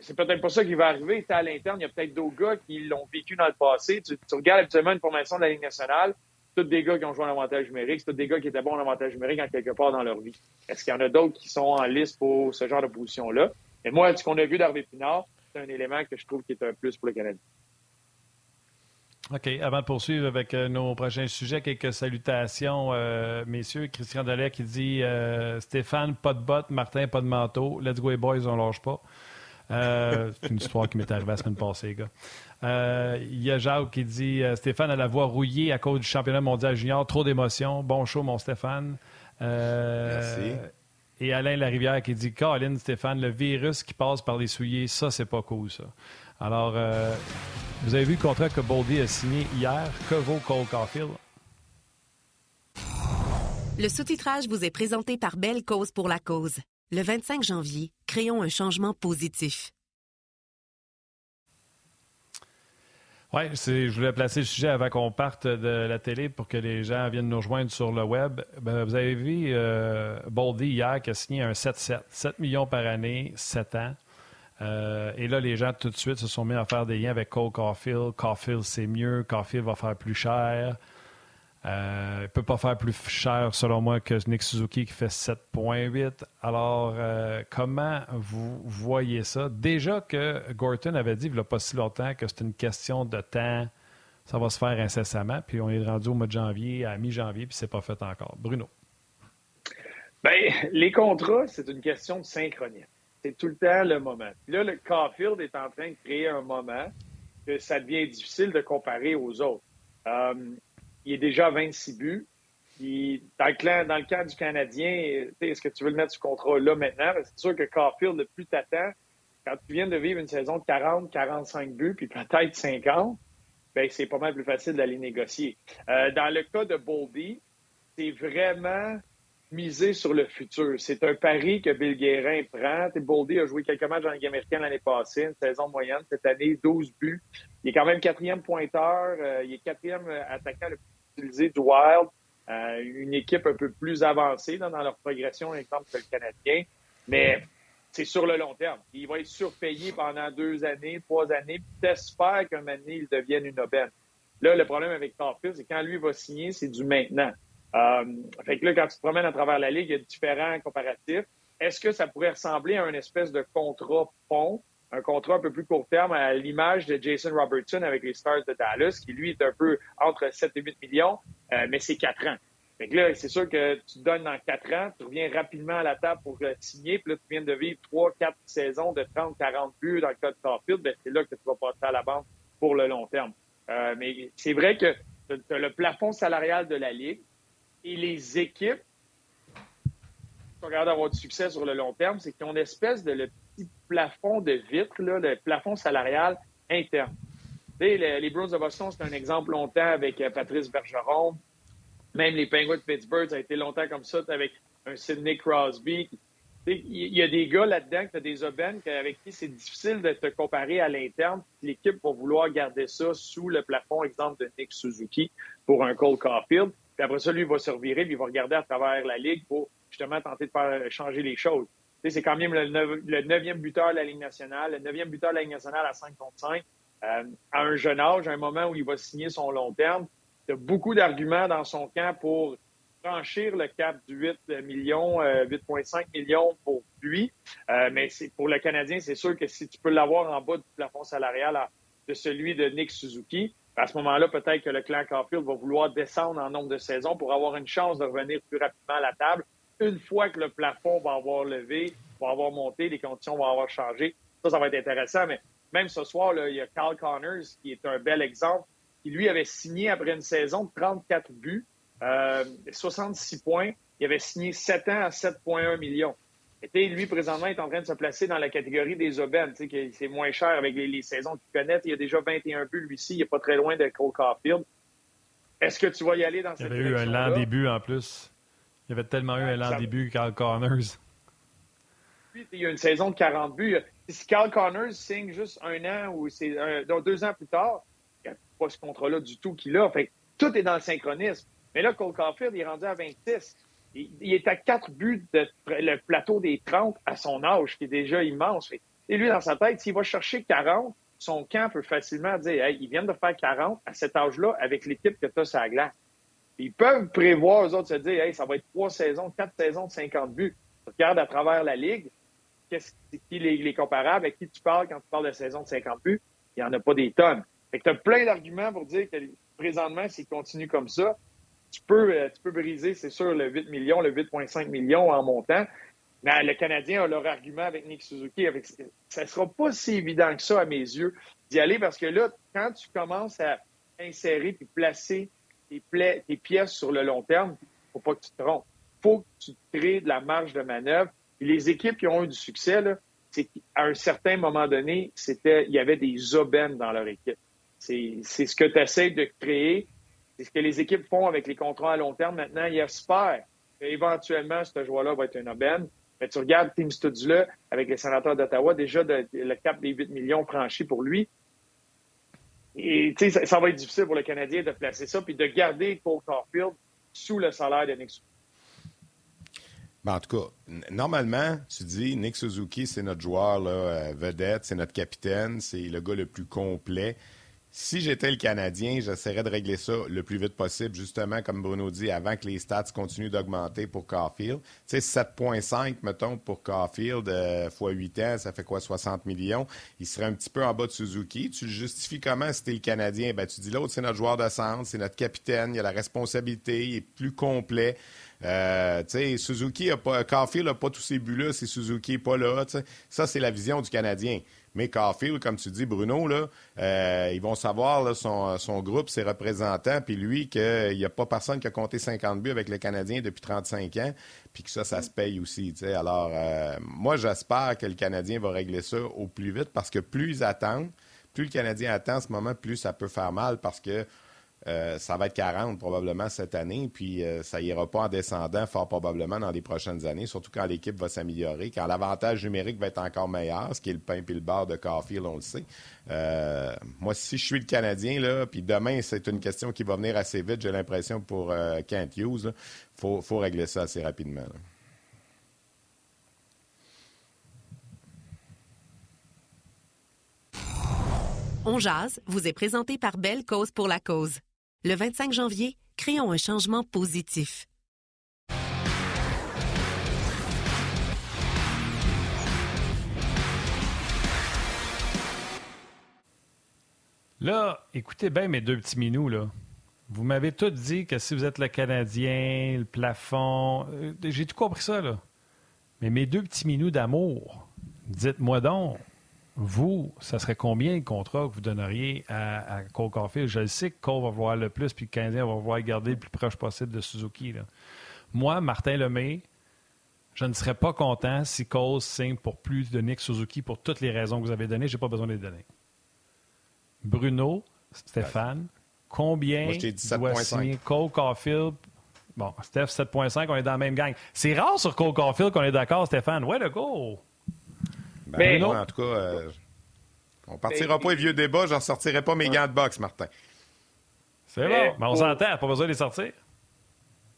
c'est peut-être pas ça qui va arriver. À l'interne, il y a peut-être d'autres gars qui l'ont vécu dans le passé. Tu, tu, regardes habituellement une formation de la Ligue nationale, tous des gars qui ont joué en avantage numérique, c'est tous des gars qui étaient bons en avantage numérique en quelque part dans leur vie. Est-ce qu'il y en a d'autres qui sont en liste pour ce genre de position-là? Et moi, ce qu'on a vu d'Hervé Pinard, c'est un élément que je trouve qui est un plus pour le Canada. OK. Avant de poursuivre avec euh, nos prochains sujets, quelques salutations, euh, messieurs. Christian Delay qui dit euh, Stéphane, pas de bottes, Martin, pas de manteau. Let's go, boys, on lâche pas. C'est une histoire qui m'est arrivée la semaine passée, les gars. Euh, il y a Jacques qui dit euh, Stéphane a la voix rouillée à cause du championnat mondial junior. Trop d'émotions. Bon show, mon Stéphane. Euh, Merci. Et Alain Larivière qui dit Colin, Stéphane, le virus qui passe par les souliers, ça, c'est pas cool, ça. Alors, vous avez vu le contrat que Boldy a signé hier? Que vaut Cole Caulfield? Le sous-titrage vous est présenté par Belle Cause pour la cause. Le 25 janvier, créons un changement positif. Oui, je voulais placer le sujet avant qu'on parte de la télé pour que les gens viennent nous rejoindre sur le web. Ben, vous avez vu euh, Boldy hier qui a signé un 7-7. 7 millions par année, 7 ans. Euh, et là, les gens tout de suite se sont mis à faire des liens avec Cole Caulfield. Caulfield, c'est mieux. Caulfield va faire plus cher. Euh, il ne peut pas faire plus cher, selon moi, que Nick Suzuki qui fait 7,8. Alors, euh, comment vous voyez ça? Déjà que Gorton avait dit, il n'y a pas si longtemps, que c'est une question de temps. Ça va se faire incessamment. Puis on est rendu au mois de janvier, à mi-janvier, puis c'est pas fait encore. Bruno. Bien, les contrats, c'est une question de synchronie. C'est tout le temps le moment. Puis là, le Caulfield est en train de créer un moment que ça devient difficile de comparer aux autres. Euh, il est déjà à 26 buts. dans, le, dans le cas du Canadien, est-ce que tu veux le mettre sous contrat là maintenant? C'est sûr que Carfield, le plus t'attends, quand tu viens de vivre une saison de 40, 45 buts, puis peut-être 50, ben, c'est pas mal plus facile d'aller négocier. Euh, dans le cas de Boldy, c'est vraiment miser sur le futur. C'est un pari que Bill Guérin prend. Boldy a joué quelques matchs en Ligue américaine l'année passée, une saison moyenne. Cette année, 12 buts. Il est quand même quatrième pointeur. Euh, il est quatrième attaquant le plus utiliser du wild, euh, une équipe un peu plus avancée dans, leur progression, exemple que le Canadien. Mais c'est sur le long terme. Il va être surpayé pendant deux années, trois années, puis t'espères qu'un année, il devienne une aubaine. Là, le problème avec Carfield, c'est quand lui va signer, c'est du maintenant. Euh, fait que là, quand tu te promènes à travers la Ligue, il y a différents comparatifs. Est-ce que ça pourrait ressembler à une espèce de contrat pont un contrat un peu plus court terme à l'image de Jason Robertson avec les Stars de Dallas, qui lui est un peu entre 7 et 8 millions, euh, mais c'est 4 ans. Fait que là, c'est sûr que tu donnes dans 4 ans, tu reviens rapidement à la table pour euh, signer, puis là, tu viens de vivre 3, 4 saisons de 30, 40 buts dans le cas de Starfield, ben, c'est là que tu vas passer à la banque pour le long terme. Euh, mais c'est vrai que tu as le plafond salarial de la Ligue et les équipes sont capables du succès sur le long terme, c'est qu'ils ont une espèce de le petit plafond de vitre, là, le plafond salarial interne. Les, les Browns de Boston, c'est un exemple longtemps avec euh, Patrice Bergeron. Même les Penguins de Pittsburgh, ça a été longtemps comme ça avec un Sidney Crosby. Il y a des gars là-dedans tu des aubaines avec qui c'est difficile de te comparer à l'interne. L'équipe va vouloir garder ça sous le plafond, exemple de Nick Suzuki pour un Cole Caulfield. Puis après ça, lui, il va se revirer, puis il va regarder à travers la ligue pour justement tenter de faire euh, changer les choses. c'est quand même le neuvième buteur de la Ligue nationale, le neuvième buteur de la Ligue nationale à 5 contre 5, euh, à un jeune âge, à un moment où il va signer son long terme. Il y a beaucoup d'arguments dans son camp pour franchir le cap du 8 millions, euh, 8,5 millions pour lui. Mais pour le Canadien, c'est sûr que si tu peux l'avoir en bas du plafond salarial de celui de Nick Suzuki, à ce moment-là, peut-être que le clan Caulfield va vouloir descendre en nombre de saisons pour avoir une chance de revenir plus rapidement à la table une fois que le plafond va avoir levé, va avoir monté, les conditions vont avoir changé. Ça, ça va être intéressant. Mais même ce soir, il y a Carl Connors, qui est un bel exemple, qui lui avait signé après une saison de 34 buts, euh, 66 points. Il avait signé 7 ans à 7,1 millions. Et lui, présentement, est en train de se placer dans la catégorie des aubaines. C'est moins cher avec les, saisons qu'il connaît. Il a déjà 21 buts, lui-ci. Il n'est pas très loin de Cole Caulfield. Est-ce que tu vas y aller dans cette Il y avait eu un lent début en plus. Il y avait tellement eu l'an début, Carl Connors. Il y a une saison de 40 buts. Si Carl Connors signe juste un an ou c'est deux ans plus tard, il n'y a pas ce contrat-là du tout qu'il a. Fait tout est dans le synchronisme. Mais là, Cole Caulfield il est rendu à 26. Il, il est à 4 buts de le plateau des 30 à son âge, qui est déjà immense. Et lui, dans sa tête, s'il va chercher 40, son camp peut facilement dire hey, ils viennent de faire 40 à cet âge-là avec l'équipe que tu as sur la glace. Ils peuvent prévoir, eux autres, se dire, hey, ça va être trois saisons, quatre saisons de 50 buts. Regarde à travers la ligue, qui les, les comparables, à qui tu parles quand tu parles de saison de 50 buts? Il n'y en a pas des tonnes. Fait que tu as plein d'arguments pour dire que présentement, s'ils continuent comme ça, tu peux, euh, tu peux briser, c'est sûr, le 8 millions, le 8,5 millions en montant. Mais euh, le Canadien a leur argument avec Nick Suzuki. Ça ne sera pas si évident que ça, à mes yeux, d'y aller parce que là, quand tu commences à insérer puis placer tes, pièces sur le long terme, il ne faut pas que tu te trompes. Il faut que tu crées de la marge de manœuvre. Les équipes qui ont eu du succès, c'est qu'à un certain moment donné, c'était, il y avait des aubaines dans leur équipe. C'est ce que tu essaies de créer. C'est ce que les équipes font avec les contrats à long terme. Maintenant, ils espèrent éventuellement, ce joueur-là va être un aubaine. Mais tu regardes Tim Studula avec les sénateurs d'Ottawa, déjà de, le cap des 8 millions franchi pour lui. Et ça, ça, va être difficile pour le Canadien de placer ça puis de garder Paul Caulfield sous le salaire de Nick Suzuki. Ben, en tout cas, normalement, tu dis Nick Suzuki, c'est notre joueur là, euh, vedette, c'est notre capitaine, c'est le gars le plus complet. Si j'étais le Canadien, j'essaierais de régler ça le plus vite possible, justement, comme Bruno dit, avant que les stats continuent d'augmenter pour Caulfield. Tu sais, 7,5, mettons, pour Caulfield, euh, fois 8 ans, ça fait quoi, 60 millions? Il serait un petit peu en bas de Suzuki. Tu le justifies comment si t'es le Canadien? Ben, tu dis l'autre, c'est notre joueur de centre, c'est notre capitaine, il a la responsabilité, il est plus complet. Euh, Suzuki a pas, Caulfield n'a pas tous ses buts-là si Suzuki n'est pas là. Ça, c'est la vision du Canadien. Mais Carfield, comme tu dis, Bruno, là, euh, ils vont savoir son, son, groupe, ses représentants, puis lui, qu'il n'y a pas personne qui a compté 50 buts avec le Canadien depuis 35 ans, puis que ça, ça se paye aussi. Alors, euh, moi, j'espère que le Canadien va régler ça au plus vite parce que plus ils attendent, plus le Canadien attend en ce moment, plus ça peut faire mal parce que euh, ça va être 40 probablement cette année, puis euh, ça ira pas en descendant fort probablement dans les prochaines années, surtout quand l'équipe va s'améliorer, quand l'avantage numérique va être encore meilleur, ce qui est le pain puis le bar de Carfield, on le sait. Euh, moi, si je suis le Canadien, là, puis demain, c'est une question qui va venir assez vite, j'ai l'impression, pour Kent Hughes, il faut, faut, régler ça assez rapidement. Là. On vous est présenté par Belle Cause pour la Cause. Le 25 janvier, créons un changement positif. Là, écoutez bien mes deux petits minous, là. Vous m'avez tous dit que si vous êtes le Canadien, le plafond, euh, j'ai tout compris ça, là. Mais mes deux petits minous d'amour, dites-moi donc, vous, ça serait combien le contrat que vous donneriez à, Cole Caulfield? Je sais que Cole va voir le plus, puis le Canadien va vouloir garder le plus proche possible de Suzuki. Moi, Martin Lemay, je ne serais pas content si Cole signe pour plus de Nick Suzuki pour toutes les raisons que vous avez données. Je n'ai pas besoin de les donner. Bruno, Stéphane, combien doit signer Cole Caulfield? Bon, Steph, 7.5, on est dans la même gang. C'est rare sur Cole Caulfield qu'on est d'accord, Stéphane. Ouais, le go! Ben, en tout cas, euh, on partira pas les vieux débats, j'en sortirai pas mes gants de boxe, Martin. C'est bon, mais on s'entend, pas besoin de les sortir.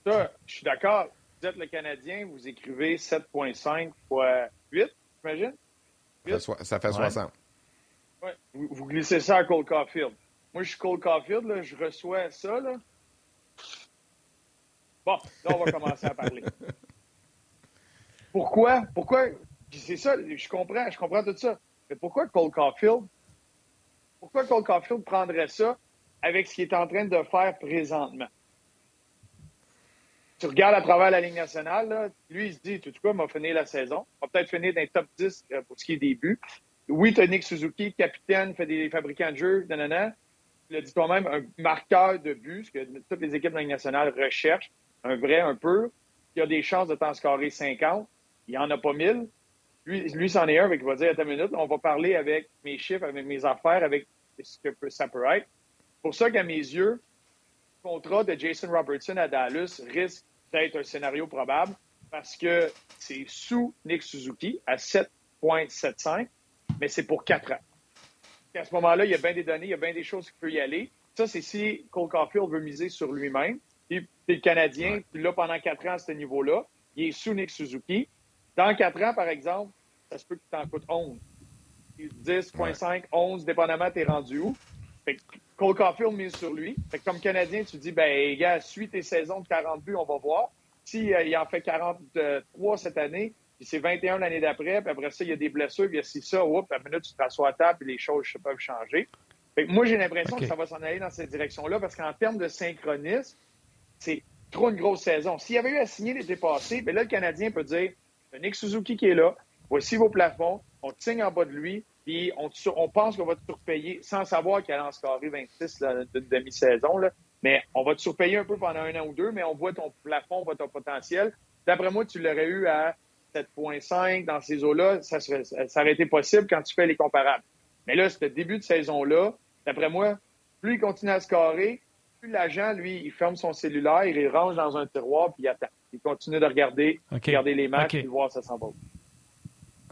Ça, je suis d'accord. Vous êtes le Canadien, vous écrivez 7,5 fois 8, j'imagine? Ça, fait 60. Vous, glissez ça à Cole Caulfield. Moi, je suis Cole Caulfield, là, je reçois ça. Là. Bon, là, on va commencer à parler. Pourquoi? Pourquoi? C'est ça, je comprends, je comprends tout ça. Mais pourquoi Cole Caulfield? Pourquoi Cole Caulfield prendrait ça avec ce qu'il est en train de faire présentement? Tu regardes à travers la Ligue nationale, lui, il se dit, tout cas, il va finir la saison. Il va peut-être finir dans les top 10 euh, pour ce qui est des buts. Oui, tu Nick Suzuki, capitaine, fait des fabricants de jeux, nanana. Il a dit toi-même un marqueur de buts, ce que toutes les équipes de la Ligue nationale recherchent, un vrai, un peu. Il a des chances de t'en scorer 50. Il n'y en a pas 1000. Lui, lui c'en est un il va dire, attends une minute, on va parler avec mes chiffres, avec mes affaires, avec ce que ça peut être. Pour ça qu'à mes yeux, le contrat de Jason Robertson à Dallas risque d'être un scénario probable parce que c'est sous Nick Suzuki à 7,75, mais c'est pour 4 ans. à ce moment-là, il y a bien des données, il y a bien des choses qui peuvent y aller. Ça, c'est si Cole Caulfield veut miser sur lui-même. Puis, le Canadien, puis là, pendant 4 ans à ce niveau-là, il est sous Nick Suzuki. Dans quatre ans, par exemple, ça se peut que tu t'en coûtes 11. 10,5, 11, dépendamment, t'es rendu où. Fait que Cole Caulfield mise sur lui. Fait que comme Canadien, tu dis, ben, gars, suis tes saisons de 40 buts, on va voir. S'il euh, il en fait 43 cette année, puis c'est 21 l'année d'après, puis après ça, il y a des blessures, puis il y a si ça, oups, à minute, tu te rassois à table, puis les choses peuvent changer. Fait que moi, j'ai l'impression que ça va s'en aller dans cette direction-là, parce qu'en termes de synchronisme, c'est trop une grosse saison. S'il y avait eu à signer l'été passé, ben là, le Canadien peut dire, Nick Suzuki qui est là. Voici vos plafonds. On te signe en bas de lui. Puis on, pense qu'on va te surpayer sans savoir qu'il allait en scorer 26 d'une demi-saison. Mais on va te surpayer un peu pendant un an ou deux, mais on voit ton plafond, on voit ton potentiel. D'après moi, tu l'aurais eu à 7,5 dans ces eaux-là. Ça, ça aurait été possible quand tu fais les comparables. Mais là, ce début de saison-là, d'après moi, plus il continue à scorer, plus l'agent, lui, il ferme son cellulaire, il range dans un tiroir, puis il attend. Il continue de regarder, regarder les matchs, et voir ça s'en va.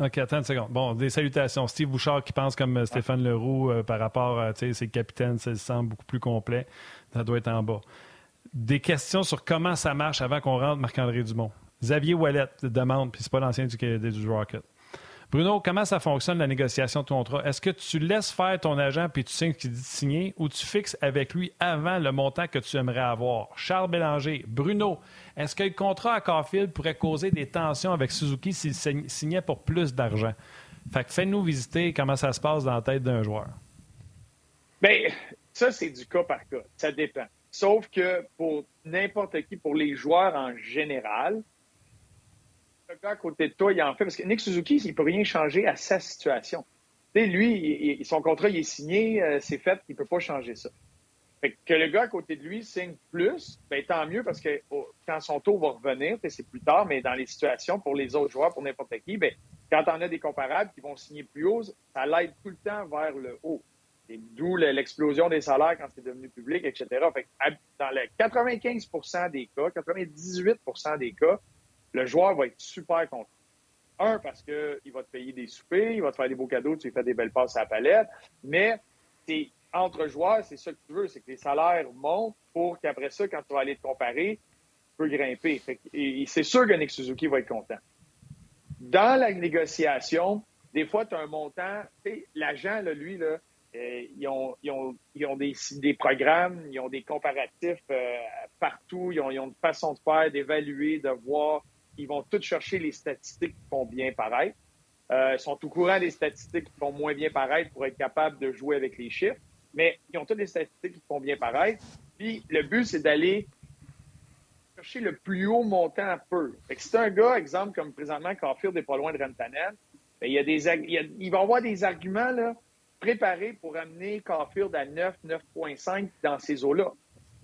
OK, attends une seconde. Bon, des salutations. Steve Bouchard qui pense comme euh, Stéphane Leroux euh, par rapport à ses capitaines, ça semble beaucoup plus complet. Ça doit être en bas. Des questions sur comment ça marche avant qu'on rentre Marc-André Dumont. Xavier Wallet demande, puis c'est pas l'ancien du, du Rocket. Bruno, comment ça fonctionne la négociation de ton contrat? Est-ce que tu laisses faire ton agent puis tu signes ce qu'il dit signer ou tu fixes avec lui avant le montant que tu aimerais avoir? Charles Bélanger, Bruno, est-ce que le contrat à Caulfield pourrait causer des tensions avec Suzuki s'il signait pour plus d'argent? Fait que fais-nous visiter comment ça se passe dans la tête d'un joueur. Bien, ça, c'est du cas par cas. Ça dépend. Sauf que pour n'importe qui, pour les joueurs en général, le gars à côté de toi, il en fait. Parce que Nick Suzuki, il ne peut rien changer à sa situation. lui, son contrat, il est signé, euh, c'est fait, il ne peut pas changer ça. Fait que le gars à côté de lui signe plus, ben, tant mieux parce que oh, quand son tour va revenir, c'est plus tard, mais dans les situations pour les autres joueurs, pour n'importe qui, ben, quand on a des comparables qui vont signer plus haut, ça l'aide tout le temps vers le haut. D'où l'explosion des salaires quand c'est devenu public, etc. Fait que dans les 95% des cas, 98% des cas, le joueur va être super content. Un, parce qu'il va te payer des soupers, il va te faire des beaux cadeaux, tu lui fais des belles passes à la palette, mais c'est entre joueurs, c'est ça que tu veux, c'est que les salaires montent pour qu'après ça, quand tu vas aller te comparer, tu peux grimper. c'est sûr que Nick Suzuki va être content. Dans la négociation, des fois, tu as un montant, l'agent, lui, là, ils ont, ils ont, ils ont des, des, programmes, ils ont des comparatifs partout, ils ont, ils ont, une façon de faire, d'évaluer, de voir. Ils vont tous chercher les statistiques qui font bien paraître. ils sont au courant des statistiques qui font moins bien paraître pour être capables de jouer avec les chiffres. Mais ils ont toutes les statistiques qui font bien paraître. Puis le but, c'est d'aller chercher le plus haut montant à peu. Fait que si un gars, exemple, comme présentement, Caulfield n'est pas loin de Rantanen, des, il, va avoir des arguments là, préparés pour amener Caulfield à 9, 9.5 dans ces eaux-là.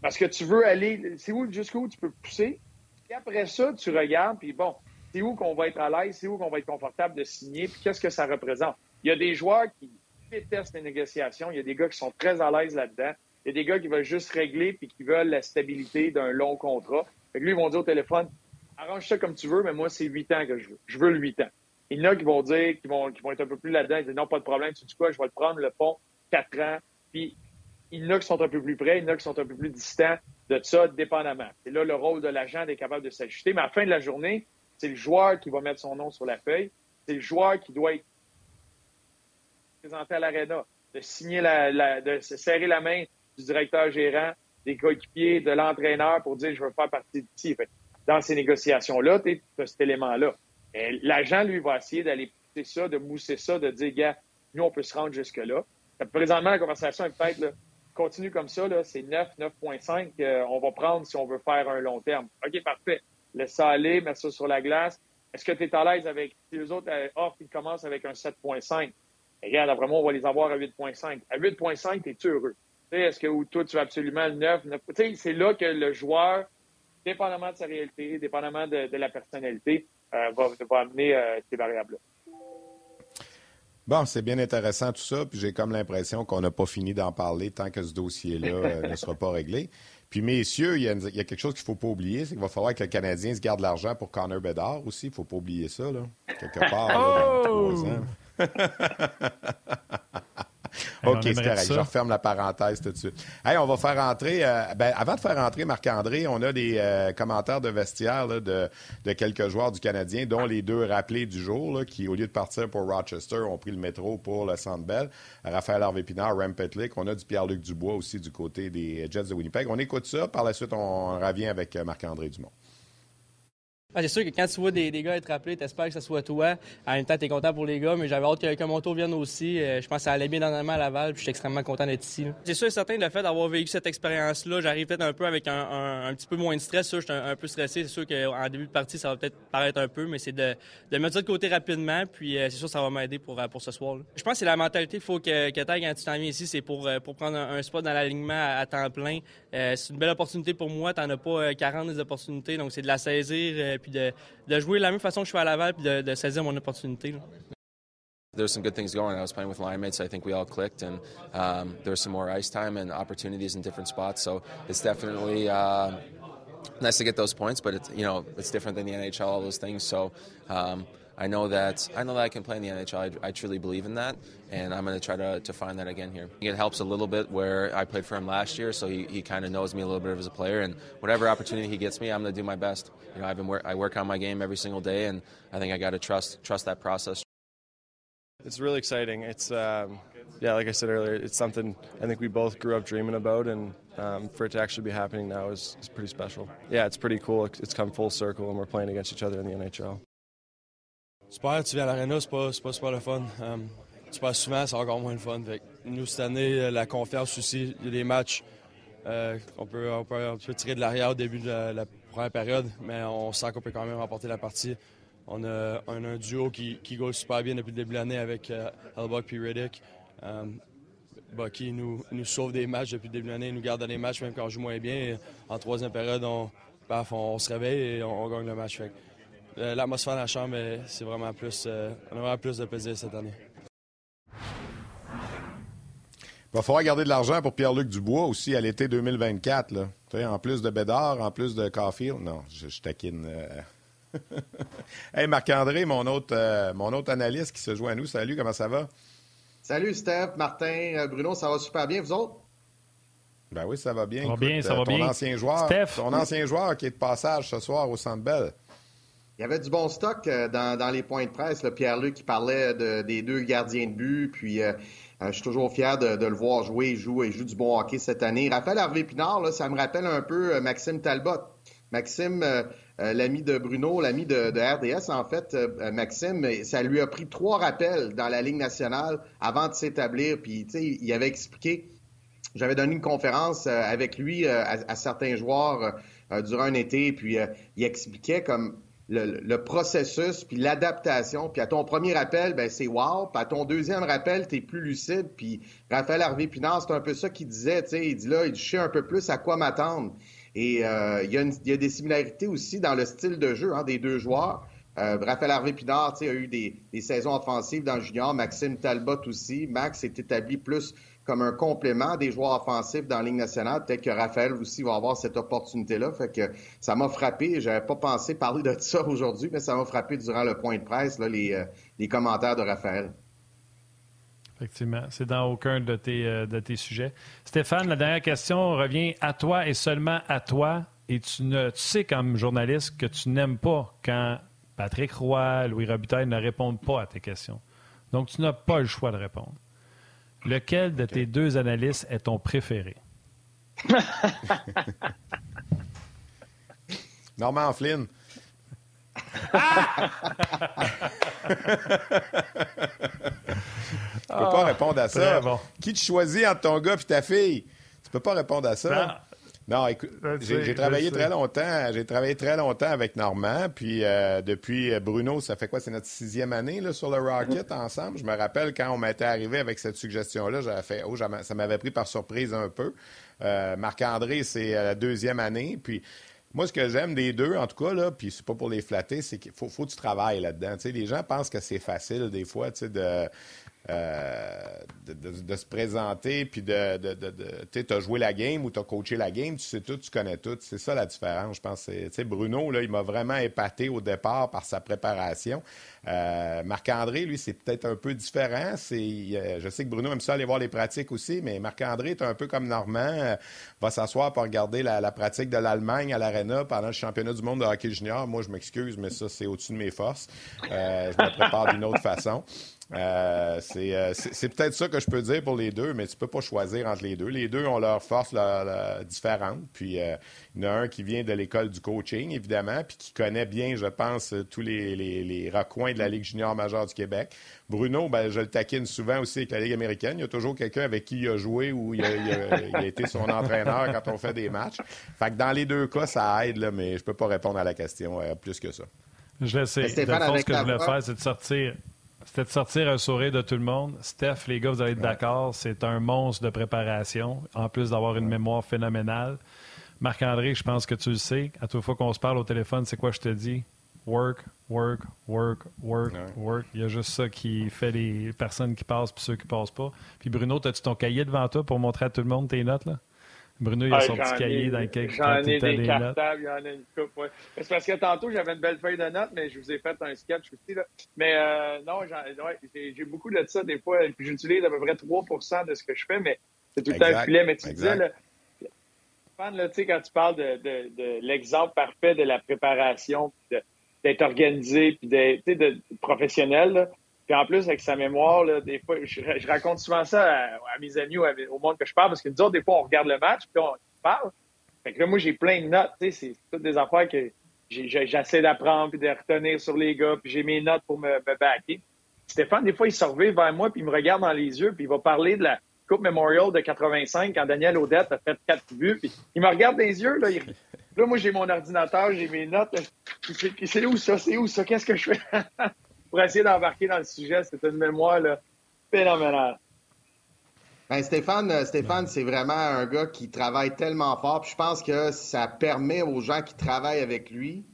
Parce que tu veux aller, c'est où, jusqu'où tu peux pousser? Et après ça, tu regardes, puis bon, c'est où qu'on va être à l'aise, c'est où qu'on va être confortable de signer, puis qu'est-ce que ça représente. Il y a des joueurs qui détestent les négociations, il y a des gars qui sont très à l'aise là-dedans, il y a des gars qui veulent juste régler puis qui veulent la stabilité d'un long contrat. Fait que lui, ils vont dire au téléphone, arrange ça comme tu veux, mais moi, c'est huit ans que je veux. Je veux le huit ans. Il y en a qui vont dire, qui vont, vont être un peu plus là-dedans, ils disent non, pas de problème, tu dis quoi, je vais le prendre, le pont, quatre ans. Puis il y en a qui sont un peu plus près, il y en a qui sont un peu plus distants de ça, dépendamment. C'est là le rôle de l'agent d'être capable de s'ajuster. Mais à la fin de la journée, c'est le joueur qui va mettre son nom sur la feuille. C'est le joueur qui doit être présenté à l'aréna, de signer la, de se serrer la main du directeur gérant, des coéquipiers, de l'entraîneur pour dire je veux faire partie de ici. Dans ces négociations-là, tu as cet élément-là. L'agent, lui, va essayer d'aller pousser ça, de mousser ça, de dire, gars, nous, on peut se rendre jusque-là. Présentement, la conversation est peut-être, continue comme ça, c'est 9, 9.5 qu'on va prendre si on veut faire un long terme. OK, parfait. Laisse ça aller, mets ça sur la glace. Est-ce que tu es à l'aise avec si les autres euh, offrent, ils commencent avec un 7.5? Regarde, moi, on va les avoir à 8.5. À 8.5, es-tu heureux? Est-ce que toi, tu veux absolument le 9? 9 c'est là que le joueur, dépendamment de sa réalité, dépendamment de, la personnalité, euh, va, va, amener euh, ces variables-là. Bon, c'est bien intéressant tout ça, puis j'ai comme l'impression qu'on n'a pas fini d'en parler tant que ce dossier-là euh, ne sera pas réglé. Puis, messieurs, il y a, quelque chose qu'il ne faut pas oublier, c'est qu'il va falloir que le Canadien se garde l'argent pour Connor Bedard aussi. Il ne faut pas oublier ça, là. Quelque part, là, dans trois ans. OK, c'est correct. Je referme la parenthèse tout de suite. Hey, on va faire entrer. Euh, ben, avant de faire entrer Marc-André, on a des euh, commentaires de vestiaire de, quelques joueurs du Canadien, dont les deux rappelés du jour, qui, au lieu de partir pour Rochester, ont pris le métro pour le Centre Bell. Raphaël Harvey-Pinard, Rem Petlick. On a du Pierre-Luc Dubois aussi du côté des Jets de Winnipeg. On écoute ça. Par la suite, on revient avec euh, Marc-André Dumont. Ah, c'est sûr que quand tu vois des, gars être appelés, t'espères que ce soit toi. En même temps, t'es content pour les gars, mais j'avais hâte que, mon tour vienne aussi. Euh, je pense que ça allait bien dans à Laval, puis je suis extrêmement content d'être ici. C'est sûr et certain, le fait d'avoir vécu cette expérience-là, j'arrive peut-être un peu avec un, petit peu moins de stress. Je suis un, peu stressé. C'est sûr qu'en début de partie, ça va peut-être paraître un peu, mais c'est de, de mettre ça de côté rapidement, puis euh, c'est sûr que ça va m'aider pour, pour ce soir. Je pense que c'est la mentalité qu'il faut que, que tu quand tu t'en viens ici, c'est pour, euh, pour prendre un, spot dans l'alignement à, temps plein. c'est une belle opportunité pour moi. T'en as pas 40 des opportunités, donc c'est de la saisir, puis de, de jouer de la même façon que je fais à Laval puis de, de saisir mon opportunité. Là. There's some good things going. I was playing with line mates. I think we all clicked, and um, there was some more ice time and opportunities in different spots. So it's definitely uh, nice to get those points, but it's you know it's different than the NHL. All those things. So. Um, I know that I know that I can play in the NHL. I, I truly believe in that, and I'm going to try to, to find that again here. It helps a little bit where I played for him last year, so he, he kind of knows me a little bit as a player. And whatever opportunity he gets me, I'm going to do my best. You know, I've been I work on my game every single day, and I think I got to trust trust that process. It's really exciting. It's um, yeah, like I said earlier, it's something I think we both grew up dreaming about, and um, for it to actually be happening now is, is pretty special. Yeah, it's pretty cool. It's come full circle, and we're playing against each other in the NHL. Super, tu viens à l'aréna, c'est pas, pas super le fun. Um, tu passes souvent, c'est encore moins le fun. nous, cette année, euh, la confiance aussi, des matchs euh, qu'on peut, on peut, tirer de l'arrière au début de la, première période, mais on sent qu'on peut quand même remporter la partie. On a, un duo qui, qui super bien depuis le début de l'année avec euh, Hellbuck et Riddick. Um, nous, nous sauve des matchs depuis le début de l'année, nous garde dans les matchs même quand on joue moins bien. en troisième période, on, on, se réveille et on, gagne le match. Euh, l'atmosphère dans la chambre, c'est vraiment plus, euh, on a vraiment plus de plaisir cette année. Il va falloir garder de l'argent pour Pierre-Luc Dubois aussi à l'été 2024. Là. en plus de Bédard, en plus de Caulfield. Non, je, je taquine. Euh. hey, Marc-André, mon autre, mon autre analyste qui se joint à nous. Salut, comment ça va? Salut, Steph, Martin, Bruno, ça va super bien, vous autres? Ben oui, ça va bien. Ça va bien, ça va ton bien. Ancien joueur, Steph. Ton ancien joueur qui est de passage ce soir au Centre Bell. Il y avait du bon stock euh, dans, les points de presse. Pierre-Luc qui parlait des deux gardiens de but. Puis euh, je suis toujours fier de, le voir jouer. Il joue, il joue du bon hockey cette année. Raphaël Harvey-Pinard, là, ça me rappelle un peu Maxime Talbot. Maxime, l'ami de Bruno, l'ami de, RDS, en fait, Maxime, ça lui a pris trois rappels dans la Ligue nationale avant de s'établir. Puis, tu sais, il avait expliqué j'avais donné une conférence euh, avec lui euh, à, certains joueurs euh, durant un été, puis il expliquait comme le, processus, puis l'adaptation. Puis à ton premier rappel, ben c'est wow. Puis à ton deuxième rappel, tu es plus lucide. Puis Raphaël Harvey Pinard, c'est un peu ça qu'il disait. Tu sais, il dit là, il je sais un peu plus à quoi m'attendre. Et il, y a des similarités aussi dans le style de jeu hein, des deux joueurs. Raphaël Harvey Pinard a eu des, des, saisons offensives dans le junior. Maxime Talbot aussi. Max s'est établi plus comme un complément des joueurs offensifs dans la nationale. Peut-être que Raphaël aussi va avoir cette opportunité-là. Fait que ça m'a frappé. J'avais pas pensé parler de ça aujourd'hui, mais ça m'a frappé durant le point de presse, euh, les commentaires de Raphaël. Effectivement. C'est dans aucun de tes, euh, de tes sujets. Stéphane, la dernière question revient à toi et seulement à toi. Et tu, tu sais, comme journaliste, que tu n'aimes pas quand Patrick Roy, Louis Robitaille ne répondent pas à tes questions. Donc, tu n'as pas le choix de répondre. Lequel de tes deux analystes est ton préféré? Norman Flynn. tu peux pas répondre à ça. Qui te choisit entre ton gars et ta fille? Tu peux pas répondre à ça. Non, écoute, j'ai travaillé très longtemps. J'ai travaillé très longtemps avec Normand. Puis euh, depuis euh, Bruno, ça fait quoi? C'est notre sixième année là, sur le Rocket ensemble. Je me rappelle quand on m'était arrivé avec cette suggestion-là, j'avais fait Oh, ça m'avait pris par surprise un peu. Euh, Marc-André, c'est la deuxième année. Puis moi, ce que j'aime des deux, en tout cas, là, puis c'est pas pour les flatter, c'est qu'il faut, faut que tu travailles là-dedans. Tu sais, les gens pensent que c'est facile des fois, tu sais, de euh, de, se présenter, puis de, de, tu as joué la game ou tu coaché la game, tu sais tout, tu connais tout. C'est ça la différence, je pense. Bruno, là, il m'a vraiment épaté au départ par sa préparation. Euh, Marc-André, lui, c'est peut-être un peu différent. Euh, je sais que Bruno aime ça aller voir les pratiques aussi, mais Marc-André est un peu comme Normand, va s'asseoir pour regarder la, pratique de l'Allemagne à l'Arena pendant le championnat du monde de hockey junior. Moi, je m'excuse, mais ça, c'est au-dessus de mes forces. je me prépare d'une autre façon. Euh, euh, c'est peut-être ça que je peux dire pour les deux, mais tu peux pas choisir entre les deux. Les deux ont leurs forces différentes. Puis euh, il y en a un qui vient de l'école du coaching, évidemment, puis qui connaît bien, je pense, tous les, les, recoins de la Ligue junior majeure du Québec. Bruno, ben, je le taquine souvent aussi avec la Ligue américaine. Il y a toujours quelqu'un avec qui il a joué ou il a, été son entraîneur quand on fait des matchs. Fait que dans les deux cas, ça aide, là, mais je peux pas répondre à la question plus que ça. Je sais. ce que je voulais faire, c'est de sortir c'était de sortir un sourire de tout le monde. Steph, les gars, vous allez être d'accord, c'est un monstre de préparation, en plus d'avoir une mémoire phénoménale. Marc-André, je pense que tu le sais. À toute fois qu'on se parle au téléphone, c'est quoi je te dis? Work, work, work, work, work. Il y a juste ça qui fait les personnes qui passent et ceux qui passent pas. Puis Bruno, as-tu ton cahier devant toi pour montrer à tout le monde tes notes? là? Bruno, il a son petit cahier dans lequel J'en ai des, cartables, il y en a une coupe. Ouais. C'est parce que tantôt, j'avais une belle feuille de notes, mais je vous ai fait un sketch aussi. Là. Mais euh, non, ouais, j'ai beaucoup de ça des fois. Puis j'utilise à peu près 3% de ce que je fais, mais c'est tout le temps un filet. Mais tu disais, là, là, quand tu parles de, de, de l'exemple parfait de la préparation, d'être organisé, puis d'être professionnel, là, puis en plus, avec sa mémoire, là, des fois, je, raconte souvent ça à, mes amis ou au monde que je parle, parce que nous autres, des fois, on regarde le match, puis on parle. Fait que là, moi, j'ai plein de notes, tu sais, c'est toutes des affaires que j'essaie d'apprendre, puis de retenir sur les gars, puis j'ai mes notes pour me, me backer. Stéphane, des fois, il revient vers moi, puis il me regarde dans les yeux, puis il va parler de la Coupe Memorial de 85, quand Daniel Odette a fait quatre buts, puis il me regarde dans les yeux, là, là moi, j'ai mon ordinateur, j'ai mes notes, puis c'est où ça, c'est où ça, qu'est-ce que je fais? pour essayer d'embarquer dans le sujet. C'est une mémoire là, phénoménale. Ben, Stéphane, euh, Stéphane c'est vraiment un gars qui travaille tellement fort. je pense que ça permet aux gens qui travaillent avec lui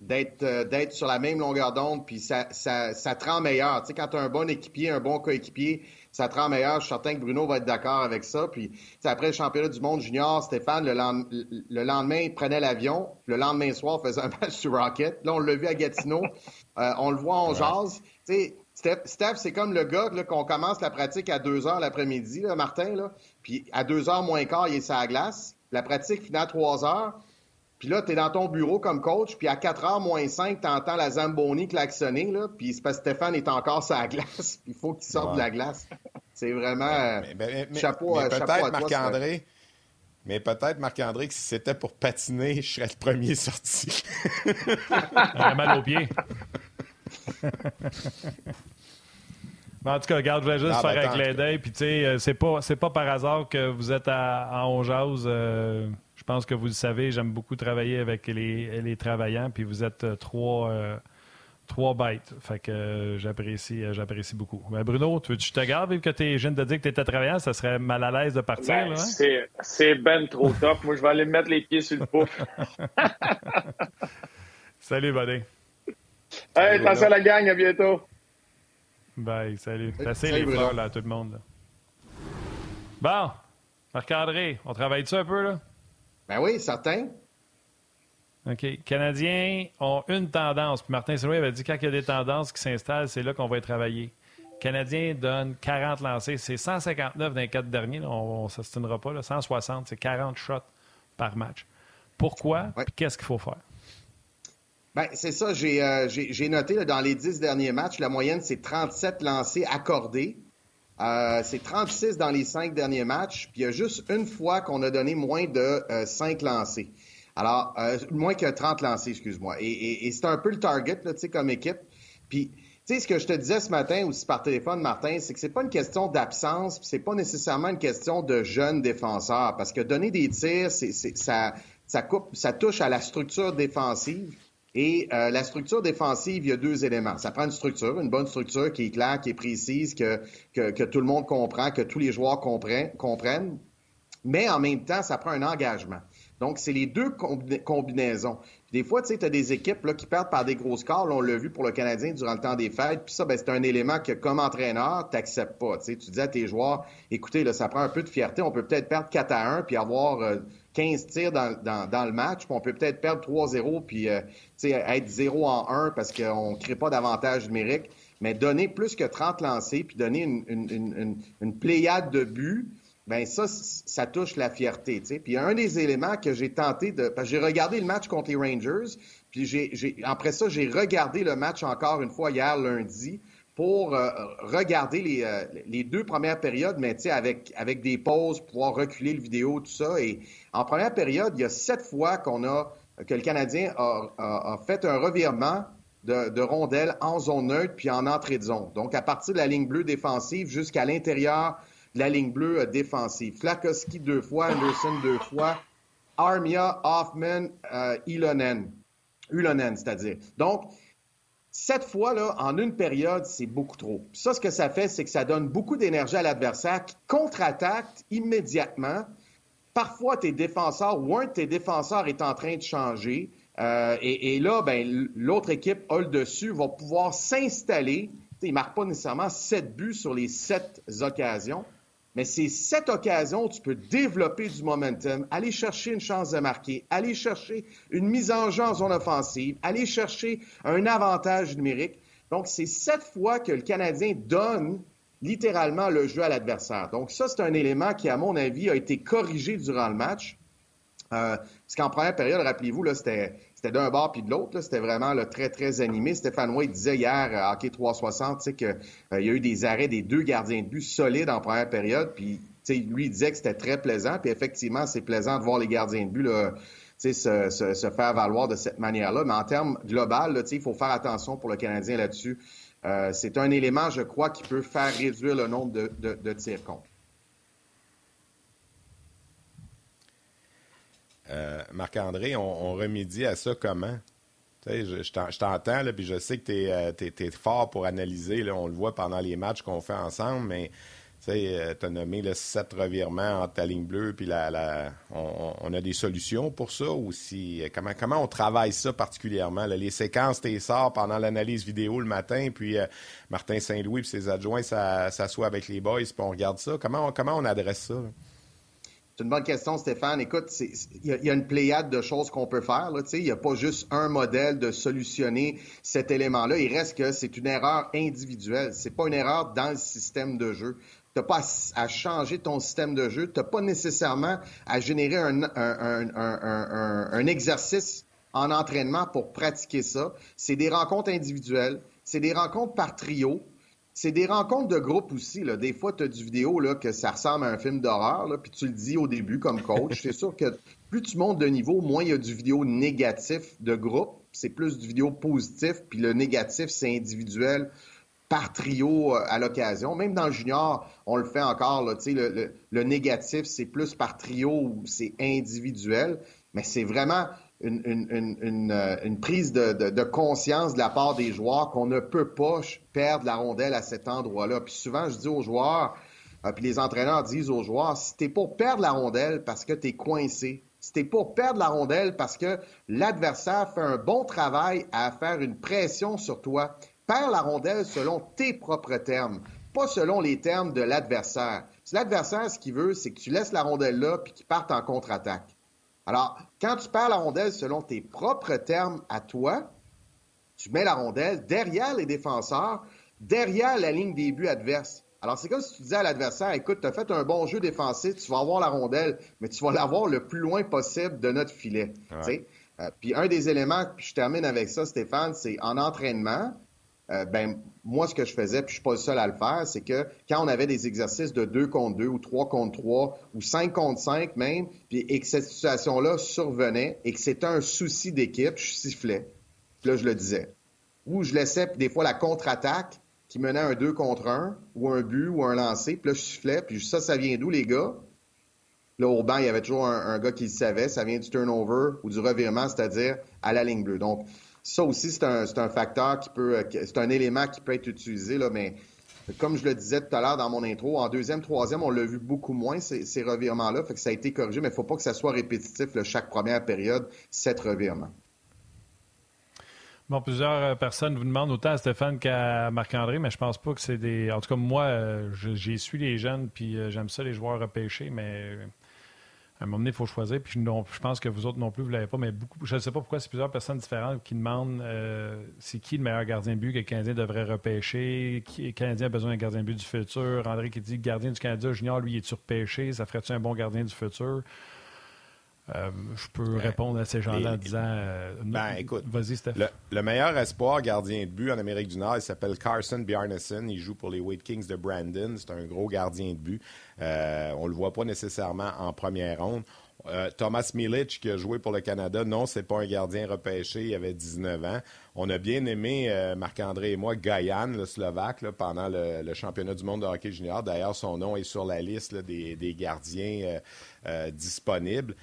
d'être euh, sur la même longueur d'onde, puis ça, ça, ça te rend meilleur. Tu sais, quand tu as un bon équipier, un bon coéquipier, ça te rend meilleur. Je suis certain que Bruno va être d'accord avec ça. Puis après le championnat du monde junior, Stéphane, le, lendemain, il prenait l'avion. Le lendemain soir, faisait un match sur Rocket. Là, on l'a vu à Gatineau. Euh, on le voit, on jase. Tu sais, Steph, c'est comme le gars qu'on commence la pratique à 2 heures l'après-midi, Martin. Là, puis à 2 heures moins quart, il est sur la glace. La pratique finit à 3 heures. Puis là, tu es dans ton bureau comme coach, puis à 4 h moins 5, tu entends la Zamboni klaxonner, là, puis c'est parce que Stéphane est encore sur la glace, il faut qu'il sorte de la glace. C'est vraiment chapeau, mais peut-être Marc-André. Mais peut-être, Marc-André, que si c'était pour patiner, je serais le premier sorti. mal aux pieds. En tout cas, regarde, je voulais juste faire un clin d'œil. Puis, tu sais, euh, c'est pas, pas par hasard que vous êtes à, en euh, je pense que vous le savez, j'aime beaucoup travailler avec les, les travaillants. Puis, vous êtes euh, trois, trois bêtes. Fait que j'apprécie, j'apprécie beaucoup. Ben, Bruno, tu, tu te gardes, vu que tu es jeune de dire que tu étais travaillant, ça serait mal à l'aise de partir. Ben, hein? C'est ben trop top. Moi, je vais aller me mettre les pieds sur le pouf. Salut, buddy. Hey, attention à la gang, à bientôt. Bye, salut. Passez les fleurs, là, à tout le monde. Bon, Marc-André, on travaille-tu un peu, là? Ben oui, certain. OK. Canadiens ont une tendance. Puis Martin Saint-Louis avait dit quand il y a des tendances qui s'installent, c'est là qu'on va y travailler. Canadiens donne 40 lancés. C'est 159 dans les quatre derniers. on ne s'astinera pas. Là. 160, c'est 40 shots par match. Pourquoi? Qu'est-ce qu'il faut faire? Ben, c'est ça, j'ai euh, noté dans les dix derniers matchs, la moyenne, c'est 37 lancés accordés. Euh, c'est 36 dans les cinq derniers matchs, puis il y a juste une fois qu'on a donné moins de euh, 5 lancés. Alors, euh, moins que 30 lancés, excuse-moi. Et, et, c'est un peu le target, là, comme équipe. Puis, tu sais, ce que je te disais ce matin aussi par téléphone, Martin, c'est que c'est pas une question d'absence, c'est pas nécessairement une question de jeunes défenseurs, parce que donner des tirs, c'est, ça, ça coupe, ça touche à la structure défensive. Et euh, la structure défensive, il y a deux éléments. Ça prend une structure, une bonne structure qui est claire, qui est précise, que, que, tout le monde comprend, que tous les joueurs comprennent. Mais en même temps, ça prend un engagement. Donc, c'est les deux combinaisons. des fois, tu sais, tu as des équipes là, qui perdent par des gros scores. on l'a vu pour le Canadien durant le temps des fêtes. Puis ça, ben, c'est un élément que, comme entraîneur, tu n'acceptes pas. Tu dis à tes joueurs, écoutez, là, ça prend un peu de fierté. On peut peut-être perdre 4 à 1 puis avoir euh, 15 tirs dans, le match, puis on peut peut-être perdre 3-0 puis euh, être 0 en 1 parce qu'on ne crée pas d'avantage numérique. Mais donner plus que 30 lancés, puis donner une, une, une, pléiade de buts, ben ça, ça touche la fierté. Puis un des éléments que j'ai tenté de... Parce que j'ai regardé le match contre les Rangers, puis j'ai, après ça, j'ai regardé le match encore une fois hier lundi pour euh, regarder euh, les, deux premières périodes, mais avec, avec des pauses, pouvoir reculer le vidéo, tout ça. Et en première période, il y a sept fois qu'on a que le Canadien a, fait un revirement de, de rondelles en zone neutre puis en entrée de zone. Donc, à partir de la ligne bleue défensive jusqu'à l'intérieur de la ligne bleue euh, défensive. Flakowski deux fois, Anderson deux fois, Armia, Hoffman, Ilonen. Ulonen, c'est-à-dire. Donc, cette fois-là, en une période, c'est beaucoup trop. ça, ce que ça fait, c'est que ça donne beaucoup d'énergie à l'adversaire qui contre-attaque immédiatement. Parfois, tes défenseurs ou un de tes défenseurs est en train de changer. Euh, et, là, ben, l'autre équipe a le dessus, va pouvoir s'installer. Il ne marque pas nécessairement sept buts sur les sept occasions, mais c'est cette occasion où tu peux développer du momentum, aller chercher une chance de marquer, aller chercher une mise en jeu en zone offensive, aller chercher un avantage numérique. Donc, c'est cette fois que le Canadien donne littéralement le jeu à l'adversaire. Donc, ça, c'est un élément qui, à mon avis, a été corrigé durant le match. Euh, parce qu'en première période, rappelez-vous, là, c'était c'était d'un bord puis de l'autre. C'était vraiment très, très animé. Stéphane White disait hier à Hockey 360 qu'il euh, y a eu des arrêts des deux gardiens de but solides en première période. Puis lui, disait que c'était très plaisant. Puis effectivement, c'est plaisant de voir les gardiens de but là, se, se, faire valoir de cette manière-là. Mais en termes global, il faut faire attention pour le Canadien là-dessus. Euh, c'est un élément, je crois, qui peut faire réduire le nombre de, de, de tirs contre. Euh, Marc-André, on, remédie à ça comment? je, je t'entends, puis je sais que tu es, euh, fort pour analyser. On le voit pendant les matchs qu'on fait ensemble, mais tu euh, as nommé le sept revirements entre ta ligne bleue, puis on, a des solutions pour ça aussi. Comment, on travaille ça particulièrement? Les séquences, tu sors pendant l'analyse vidéo le matin, puis Martin Saint-Louis et ses adjoints s'assoient avec les boys, puis on regarde ça. Comment on adresse ça? C'est une bonne question, Stéphane. Écoute, il y, a une pléiade de choses qu'on peut faire. Il n'y a pas juste un modèle de solutionner cet élément-là. Il reste que c'est une erreur individuelle. C'est pas une erreur dans le système de jeu. Tu n'as pas à, changer ton système de jeu. Tu n'as pas nécessairement à générer un, un, exercice en entraînement pour pratiquer ça. C'est des rencontres individuelles. C'est des rencontres par trio c'est des rencontres de groupe aussi. Là. Des fois, tu as du vidéo là, que ça ressemble à un film d'horreur, puis tu le dis au début comme coach. c'est sûr que plus tu montes de niveau, moins il y a du vidéo négatif de groupe. C'est plus du vidéo positif, puis le négatif, c'est individuel par trio euh, à l'occasion. Même dans junior, on le fait encore. Là, le, le, le négatif, c'est plus par trio ou c'est individuel. Mais c'est vraiment une, une, une, euh, une prise de, de, de, conscience de la part des joueurs qu'on ne peut pas perdre la rondelle à cet endroit-là. Puis souvent, je dis aux joueurs, euh, puis les entraîneurs disent aux joueurs, si t'es pour perdre la rondelle parce que tu es coincé, si t'es pour perdre la rondelle parce que l'adversaire fait un bon travail à faire une pression sur toi, perds la rondelle selon tes propres termes, pas selon les termes de l'adversaire. Si l'adversaire, ce qu'il veut, c'est que tu laisses la rondelle là puis qu'il parte en contre-attaque. Alors, quand tu perds la rondelle selon tes propres termes à toi, tu mets la rondelle derrière les défenseurs, derrière la ligne des buts adverse. Alors, c'est comme si tu disais à l'adversaire, écoute, tu as fait un bon jeu défensif, tu vas avoir la rondelle, mais tu vas l'avoir le plus loin possible de notre filet. Euh, puis un des éléments, puis je termine avec ça, Stéphane, c'est en entraînement, euh, ben moi, ce que je faisais, puis je suis pas le seul à le faire, c'est que quand on avait des exercices de 2 contre 2 ou 3 contre 3 ou 5 contre 5 même, puis, et que cette situation-là survenait et que c'était un souci d'équipe, je sifflais. Puis là, je le disais. Ou je laissais des fois la contre-attaque qui menait un 2 contre 1 ou un but ou un lancer, puis là, je sifflais, puis ça, ça vient d'où, les gars? Là, au banc, il y avait toujours un, un gars qui le savait, ça vient du turnover ou du revirement, c'est-à-dire à la ligne bleue. Donc, ça aussi, c'est un, un, facteur qui peut, euh, c'est un élément qui peut être utilisé, là, mais comme je le disais tout à l'heure dans mon intro, en deuxième, troisième, on l'a vu beaucoup moins, ces, ces revirements-là, fait que ça a été corrigé, mais il ne faut pas que ça soit répétitif chaque première période, sept revirements. Bon, plusieurs euh, personnes vous demandent autant à Stéphane qu'à Marc-André, mais je pense pas que c'est des. En tout cas, moi, euh, j'ai su les jeunes, puis j'aime ça, les joueurs repêchés, mais à un moment donné, il faut choisir. Puis je pense que vous autres non plus, vous ne l'avez pas, mais beaucoup, je ne sais pas pourquoi c'est plusieurs personnes différentes qui demandent euh, c'est qui le meilleur gardien de but que le Canadien devrait repêcher. Le Canadien a besoin d'un gardien de but du futur. André qui dit gardien du Canadien junior, lui, est-tu repêché Ça ferait-tu un bon gardien du futur? Euh, je peux ben, répondre à ces gens-là en disant euh, ben, écoute, vas-y, Steph. Le, meilleur espoir gardien de but en Amérique du Nord, il s'appelle Carson Bjarnason. Il joue pour les Wade Kings de Brandon. C'est un gros gardien de but. Euh, on ne le voit pas nécessairement en première ronde. Thomas Milic, qui a joué pour le Canada, non, c'est pas un gardien repêché, il avait 19 ans. On a bien aimé, Marc-André et moi, Gayan, le Slovaque, pendant le, championnat du monde de hockey junior. D'ailleurs, son nom est sur la liste des, des, gardiens disponibles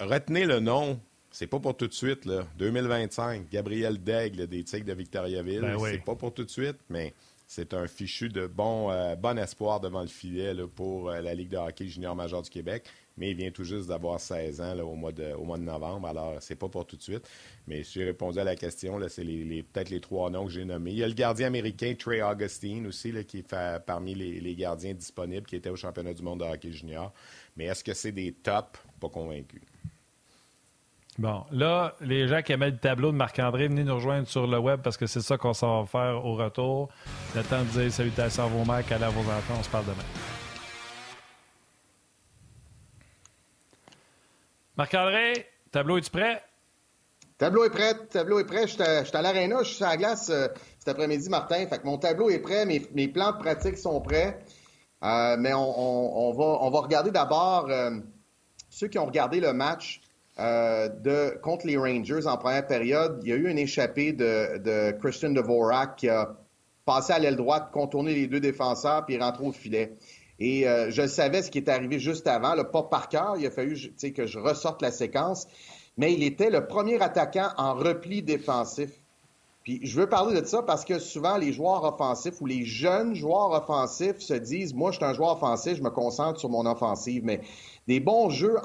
retenez le nom. C'est pas pour tout de suite, là. 2025, Gabriel Daigle des Tigres de Victoriaville. Ben c'est pas pour tout de suite, mais c'est un fichu de bon, euh, bon espoir devant le filet pour euh, la Ligue de hockey junior major du Québec. Mais il vient tout juste d'avoir 16 ans au, mois de, au mois de novembre, alors c'est pas pour tout de suite. Mais si j'ai répondu à la question, c'est les, peut-être les trois noms que j'ai nommés. Il y a le gardien américain Trey Augustine aussi, qui fait parmi les, les, gardiens disponibles qui étaient au championnat du monde de hockey junior. Mais est-ce que c'est des tops? Pas convaincu. Bon, là, les gens qui aimaient le tableau de Marc-André, venez nous rejoindre sur le web parce que c'est ça qu'on s'en va faire au retour. Le temps de dire salutations à vos mères, à vos enfants. On se parle demain. Marc-André, tableau est-tu prêt? Tableau est prêt, tableau est prêt. Je suis à l'aréna, je suis sur la glace euh, cet après-midi, Martin. Fait que mon tableau est prêt, mes, plans de pratique sont prêts. Euh, mais on, va, on va regarder d'abord euh, ceux qui ont regardé le match euh, de, contre les Rangers en première période. Il y a eu une échappée de, de Christian Dvorak qui a passé à l'aile droite, contourné les deux défenseurs, puis rentré au filet. Et euh, je savais ce qui est arrivé juste avant, le pas par cœur. Il a fallu que je ressorte la séquence. Mais il était le premier attaquant en repli défensif. Puis je veux parler de ça parce que souvent les joueurs offensifs ou les jeunes joueurs offensifs se disent Moi, je suis un joueur offensif, je me concentre sur mon offensive. Mais des bons jeux,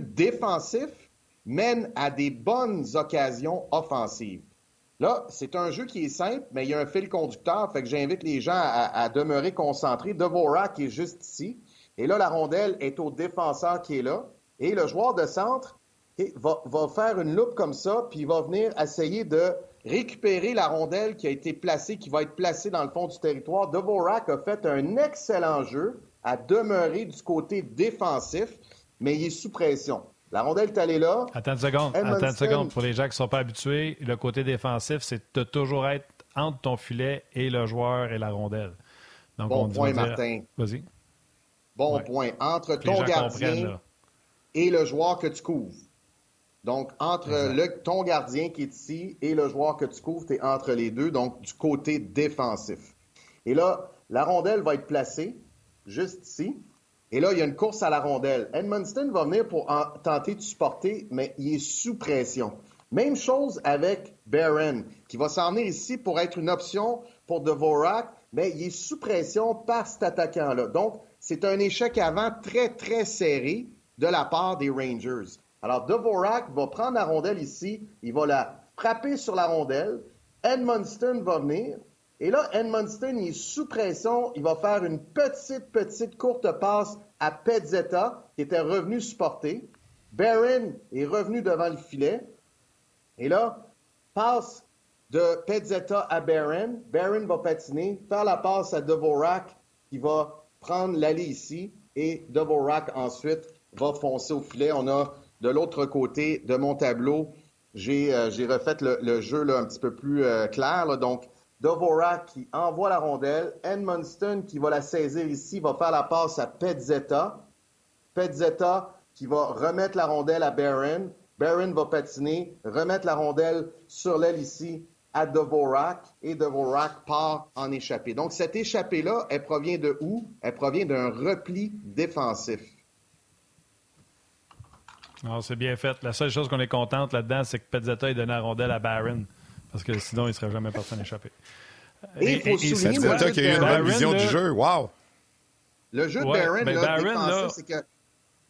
défensifs mènent à des bonnes occasions offensives. Là, c'est un jeu qui est simple, mais il y a un fil conducteur, fait que j'invite les gens à, demeurer concentrés. Devorak est juste ici. Et là, la rondelle est au défenseur qui est là. Et le joueur de centre va, va faire une loupe comme ça, puis il va venir essayer de récupérer la rondelle qui a été placée, qui va être placée dans le fond du territoire. Devorak a fait un excellent jeu à demeurer du côté défensif, mais il est sous pression. La rondelle est allée là. Attends une seconde. Attends une seconde. Pour les gens qui ne sont pas habitués, le côté défensif, c'est de toujours être entre ton filet et le joueur et la rondelle. bon point, Martin. Vas-y. Bon point. Entre ton gardien et le joueur que tu couvres. Donc, entre le, ton gardien qui est ici et le joueur que tu couvres, tu es entre les deux, donc du côté défensif. Et là, la rondelle va être placée juste ici. Et là, il y a une course à la rondelle. Edmundston va venir pour tenter de supporter, mais il est sous pression. Même chose avec Barron, qui va s'en venir ici pour être une option pour Dvorak, mais il est sous pression par cet attaquant-là. Donc, c'est un échec avant très, très serré de la part des Rangers. Alors, Dvorak va prendre la rondelle ici, il va la frapper sur la rondelle. Edmundston va venir, et là, Edmundston, il est sous pression. Il va faire une petite, petite courte passe à Pezzetta, qui était revenu supporter. Barron est revenu devant le filet. Et là, passe de Pezzetta à Barron. Barron va patiner, faire la passe à Dvorak, qui va prendre l'allée ici. Et Dvorak, ensuite, va foncer au filet. On a de l'autre côté de mon tableau, j'ai euh, refait le, jeu là, un petit peu plus euh, clair. Donc, Dvorak qui envoie la rondelle. Edmundston qui va la saisir ici, va faire la passe à Petzetta. Petzetta qui va remettre la rondelle à Barron. Barron va patiner, remettre la rondelle sur l'aile ici à Dvorak et Dvorak part en échappée. Donc cette échappée-là, elle provient de où? Elle provient d'un repli défensif. c'est bien fait. La seule chose qu'on est contente là-dedans, c'est que Petzetta ait donné la rondelle à Barron. Parce que sinon, il ne serait jamais parti en échapper. Et il faut souligner... C'est eu une bonne vision du jeu. Wow! Le jeu de Barron, ben là, c'est que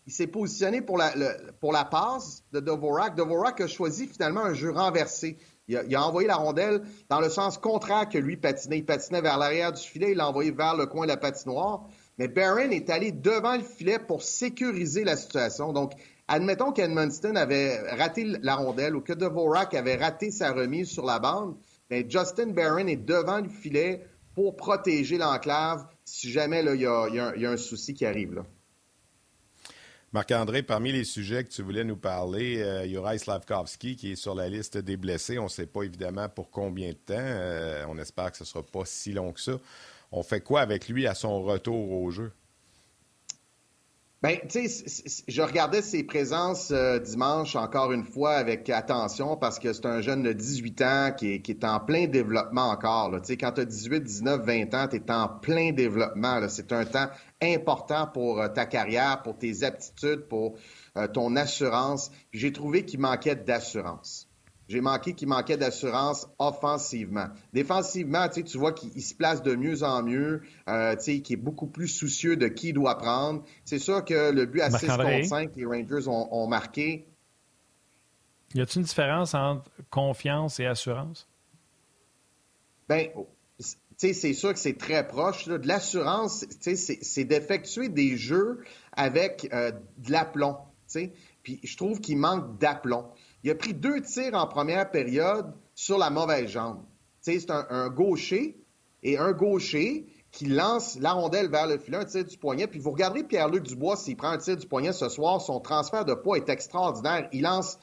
il s'est positionné pour la, pour la passe de Dvorak. Dvorak a choisi finalement un jeu renversé. Il a, il a, envoyé la rondelle dans le sens contraire que lui patinait. Il patinait vers l'arrière du filet, il l'a envoyé vers le coin de la patinoire. Mais Barron est allé devant le filet pour sécuriser la situation. Donc, Admettons qu'Edmundston avait raté la rondelle ou que Dvorak avait raté sa remise sur la bande, mais Justin Barron est devant le filet pour protéger l'enclave si jamais il y, a un souci qui arrive. Marc-André, parmi les sujets que tu voulais nous parler, euh, Juraj Slavkovski qui est sur la liste des blessés. On ne sait pas évidemment pour combien de temps. Euh, on espère que ce ne sera pas si long que ça. On fait quoi avec lui à son retour au jeu? Ben, tu sais, je regardais ses présences euh, dimanche encore une fois avec attention parce que c'est un jeune de 18 ans qui est, qui est en plein développement encore. Tu sais, quand tu as 18, 19, 20 ans, tu en plein développement. C'est un temps important pour euh, ta carrière, pour tes aptitudes, pour euh, ton assurance. J'ai trouvé qu'il manquait d'assurance. J'ai manqué qu'il manquait d'assurance offensivement. Défensivement, tu vois qu'il se place de mieux en mieux, euh, qu'il est beaucoup plus soucieux de qui il doit prendre. C'est sûr que le but à 6 contre 5, les Rangers ont, marqué. Y a-t-il une différence entre confiance et assurance? Bien, c'est sûr que c'est très proche. De l'assurance, c'est d'effectuer des jeux avec euh, de l'aplomb. Puis je trouve qu'il manque d'aplomb. Il a pris deux tirs en première période sur la mauvaise jambe. C'est un, gaucher et un gaucher qui lance la rondelle vers le filet, un tir du poignet. Puis vous regarderez Pierre-Luc Dubois, s'il prend un tir du poignet ce soir, son transfert de poids est extraordinaire. Il lance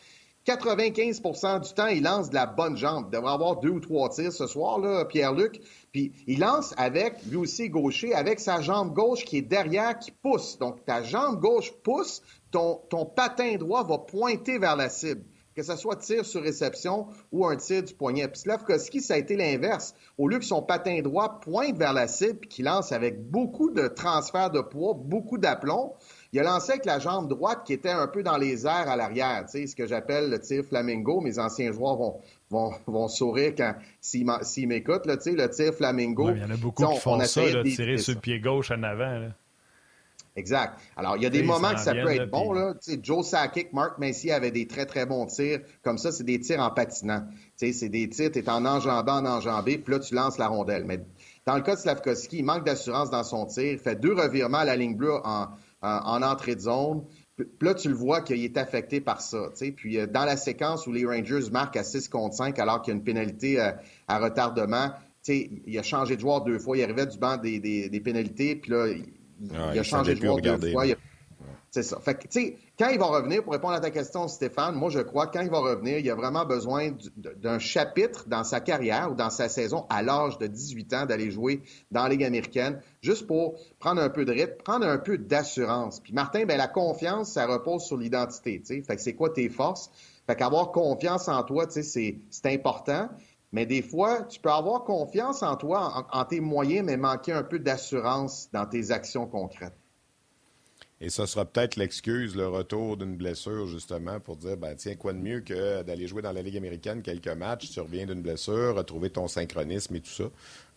95% du temps, il lance de la bonne jambe. Il devrait avoir deux ou trois tirs ce soir, Pierre-Luc. Puis il lance avec, lui aussi gaucher, avec sa jambe gauche qui est derrière, qui pousse. Donc ta jambe gauche pousse, ton patin droit va pointer vers la cible que ce soit tir sur réception ou un tir du poignet. Puis Slavkovski, ça a été l'inverse. Au lieu que son patin droit pointe vers la cible et qu'il lance avec beaucoup de transfert de poids, beaucoup d'aplomb, il a lancé avec la jambe droite qui était un peu dans les airs à l'arrière, tu sais, ce que j'appelle le tir flamingo. Mes anciens joueurs vont, vont, vont sourire quand s'ils m'écoutent, tu sais, le tir flamingo. il y en a beaucoup qui font ça, tirer sur le pied gauche en avant. Là. Exact. Alors, il y a des moments que ça peut être bon. Là. Joe Sakic, Mark Macy avaient des très, très bons tirs. Comme ça, c'est des tirs en patinant. C'est des tirs, tu es en enjambant, en enjambé, puis là, tu lances la rondelle. Mais dans le cas de Slavkovski, il manque d'assurance dans son tir. Il fait deux revirements à la ligne bleue en, en, entrée de zone. Puis là, tu le vois qu'il est affecté par ça. Puis euh, dans la séquence où les Rangers marquent à 6 contre 5 alors qu'il y a une pénalité à, à retardement, il a changé de joueur deux fois. Il arrivait du banc des, des, des pénalités, puis là, il, a changé de joueur deux fois. C'est ça. Fait que, quand il va revenir, pour répondre à ta question, Stéphane, moi, je crois que quand il va revenir, il a vraiment besoin d'un chapitre dans sa carrière ou dans sa saison à l'âge de 18 ans d'aller jouer dans la Ligue américaine, juste pour prendre un peu de rythme, prendre un peu d'assurance. Puis Martin, ben la confiance, ça repose sur l'identité. Fait que c'est quoi tes forces? Fait qu'avoir confiance en toi, c'est important. Mais des fois, tu peux avoir confiance en toi, en tes moyens, mais manquer un peu d'assurance dans tes actions concrètes. Et ça sera peut-être l'excuse, le retour d'une blessure, justement, pour dire, ben, tiens, quoi de mieux que d'aller jouer dans la Ligue américaine quelques matchs, tu reviens d'une blessure, retrouver ton synchronisme et tout ça.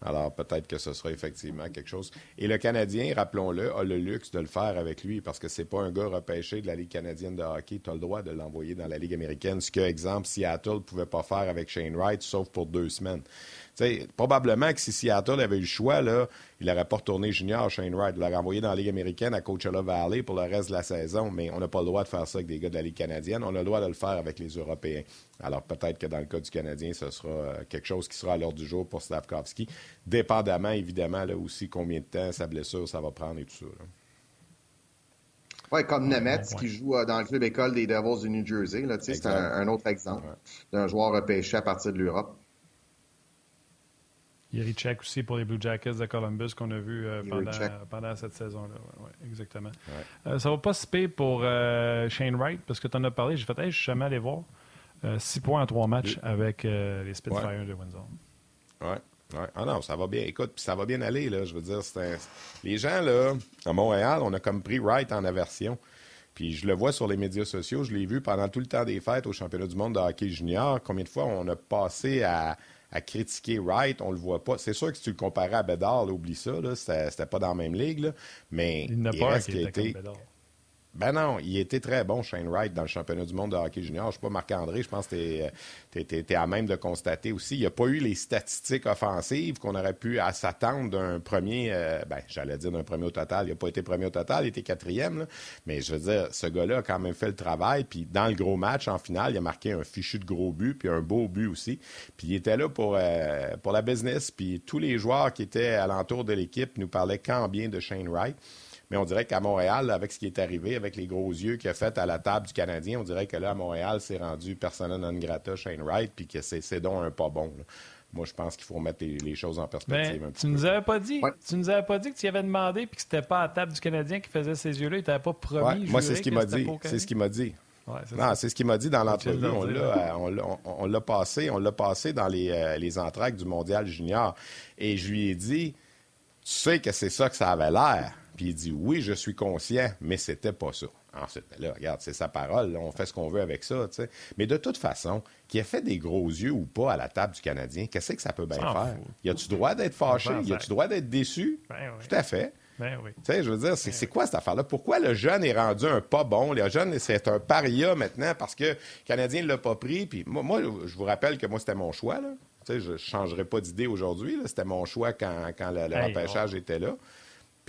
Alors, peut-être que ce sera effectivement quelque chose. Et le Canadien, rappelons-le, a le luxe de le faire avec lui parce que c'est pas un gars repêché de la Ligue canadienne de hockey. Tu as le droit de l'envoyer dans la Ligue américaine, ce que, exemple, Seattle ne pouvait pas faire avec Shane Wright, sauf pour deux semaines probablement que si Seattle avait eu le choix, il n'aurait pas retourné junior Shane Wright. Il l'aurait envoyé dans la Ligue américaine à Coachella Valley pour le reste de la saison. Mais on n'a pas le droit de faire ça avec des gars de la Ligue canadienne. On a le droit de le faire avec les Européens. Alors peut-être que dans le cas du Canadien, ce sera euh, quelque chose qui sera à l'ordre du jour pour Slavkovski, dépendamment évidemment là aussi combien de temps sa blessure ça va prendre et tout ça. Oui, comme Nemetz qui joue euh, dans le club école des Devils du New Jersey. C'est un, autre exemple d'un joueur repêché à partir de l'Europe. Check aussi pour les Blue Jackets de Columbus qu'on a vu euh, pendant, pendant, cette saison-là. Ouais, exactement. Euh, ça va pas se payer pour euh, Shane Wright parce que tu en as parlé. J'ai fait, hey, je suis jamais allé voir. Six points en trois matchs avec les Spitfires de Windsor. Oui. Ouais. Ah non, ça va bien. Écoute, ça va bien aller, là. Je veux dire, les gens, là, à Montréal, on a comme pris Wright en aversion. Puis je le vois sur les médias sociaux, je l'ai vu pendant tout le temps des fêtes au championnat du monde de hockey junior. Combien de fois on a passé à, à critiquer Wright, on le voit pas. C'est sûr que si tu le comparais à Bedard, oublie ça, c'était pas dans la même ligue, mais il, n'a pas reste qu'il était... Ben non, il était très bon, Shane Wright, dans le championnat du monde de hockey junior. Je ne sais pas, Marc-André, je pense que tu es, à même de constater aussi. Il n'y a pas eu les statistiques offensives qu'on aurait pu s'attendre d'un premier, euh, ben, j'allais dire d'un premier au total. Il n'a pas été premier au total, il était quatrième. Mais je veux dire, ce gars-là a quand même fait le travail. Puis dans le gros match, en finale, il a marqué un fichu de gros but, puis un beau but aussi. Puis il était là pour, euh, pour la business. Puis tous les joueurs qui étaient alentour de l'équipe nous parlaient quand bien de Shane Wright. Mais on dirait qu'à Montréal, avec ce qui est arrivé, avec les gros yeux qu'il a fait à la table du Canadien, on dirait que là, à Montréal, c'est rendu persona non grata Shane Wright, puis que c'est donc un pas bon. Moi, je pense qu'il faut remettre les, choses en perspective. Ben, tu ne nous avais pas dit, tu nous avais pas dit que tu y avais demandé puis que c'était pas à la table du Canadien qui faisait ses yeux-là. Il t'avait pas promis. moi, c'est ce qu'il m'a dit. C'est ce qu'il m'a dit. non, c'est ce qu'il m'a dit dans l'entrevue. On l'a passé, on l'a passé dans les, euh, les entractes du Mondial Junior. Et je lui ai dit, tu sais que c'est ça que ça avait l'air. Puis il dit oui, je suis conscient, mais c'était pas ça. Ensuite, là, regarde, c'est sa parole, on fait ce qu'on veut avec ça, tu sais. Mais de toute façon, qu'il ait fait des gros yeux ou pas à la table du Canadien, qu'est-ce que ça peut bien faire? Y a-tu droit d'être fâché? Y a-tu droit d'être déçu? Ben Tout à fait. Ben oui. Tu sais, je veux dire, c'est ben quoi cette affaire-là? Pourquoi le jeune est rendu un pas bon? Le jeune, c'est un paria maintenant parce que le Canadien ne l'a pas pris. Puis moi, je vous rappelle que moi, c'était mon choix. Là. Tu sais, je ne changerais pas d'idée aujourd'hui. C'était mon choix quand, quand le, repêchage était là.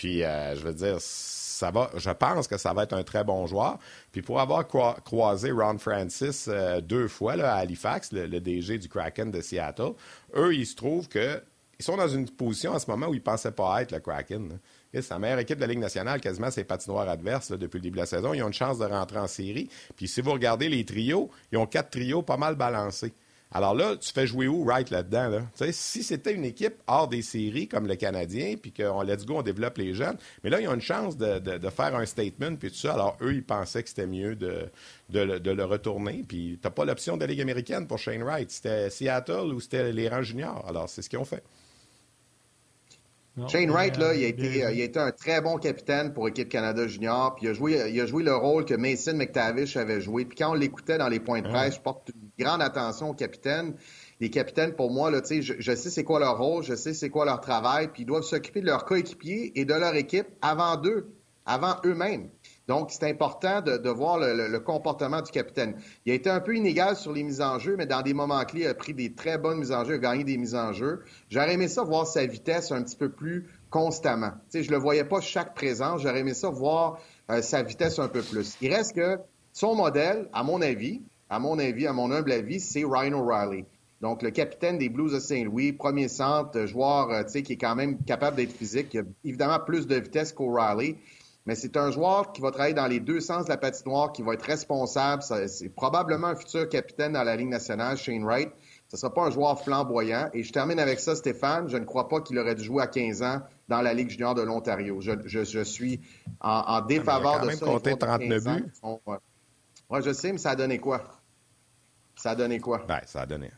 Puis, euh, je veux dire, ça va, je pense que ça va être un très bon joueur. Puis, pour avoir croisé Ron Francis euh, deux fois à Halifax, le, DG du Kraken de Seattle, eux, ils se trouvent que ils sont dans une position en ce moment où ils ne pensaient pas être le Kraken. C'est la meilleure équipe de la Ligue nationale, quasiment ses patinoires adverses depuis le début de la saison. Ils ont une chance de rentrer en série. Puis si vous regardez les trios, ils ont quatre trios pas mal balancés. Alors là, tu fais jouer où Wright là-dedans? Là? Si c'était une équipe hors des séries comme le Canadien, puis qu'on let's go, on développe les jeunes, mais là, ils ont une chance de, faire un statement, puis tout ça. Alors eux, ils pensaient que c'était mieux de, le retourner. Puis t'as pas l'option de la Ligue américaine pour Shane Wright. C'était Seattle ou c'était les rangs juniors. Alors c'est ce qu'ils ont fait. Shane Wright, là, il a, été, il a été un très bon capitaine pour l'équipe Canada Junior. Puis il a, joué, il a joué le rôle que Mason McTavish avait joué. Puis quand on l'écoutait dans les points de presse, je porte une grande attention aux capitaines. Les capitaines, pour moi, là, je, je sais c'est quoi leur rôle, je sais c'est quoi leur travail, puis ils doivent s'occuper de leurs coéquipiers et de leur équipe avant d'eux, avant eux-mêmes. Donc, c'est important de, voir le, comportement du capitaine. Il a été un peu inégal sur les mises en jeu, mais dans des moments clés, il a pris des très bonnes mises en jeu, a gagné des mises en jeu. J'aurais aimé ça voir sa vitesse un petit peu plus constamment. Sais, je le voyais pas chaque présence. J'aurais aimé ça voir euh, sa vitesse un peu plus. Il reste que son modèle, à mon avis, à mon avis, à mon humble avis, c'est Ryan O'Reilly. Donc, le capitaine des Blues de Saint-Louis, premier centre, joueur, euh, qui est quand même capable d'être physique. Il a évidemment plus de vitesse qu'O'Reilly. Mais c'est un joueur qui va travailler dans les deux sens de la patinoire, qui va être responsable. C'est probablement un futur capitaine dans la Ligue nationale, Shane Wright. Ce ne sera pas un joueur flamboyant. Et je termine avec ça, Stéphane. Je ne crois pas qu'il aurait dû jouer à 15 ans dans la Ligue junior de l'Ontario. Je, suis en, défaveur de ça. compté 39 buts. Oui, je sais, mais ça a donné quoi? Ça a donné quoi? Ben, ça a donné.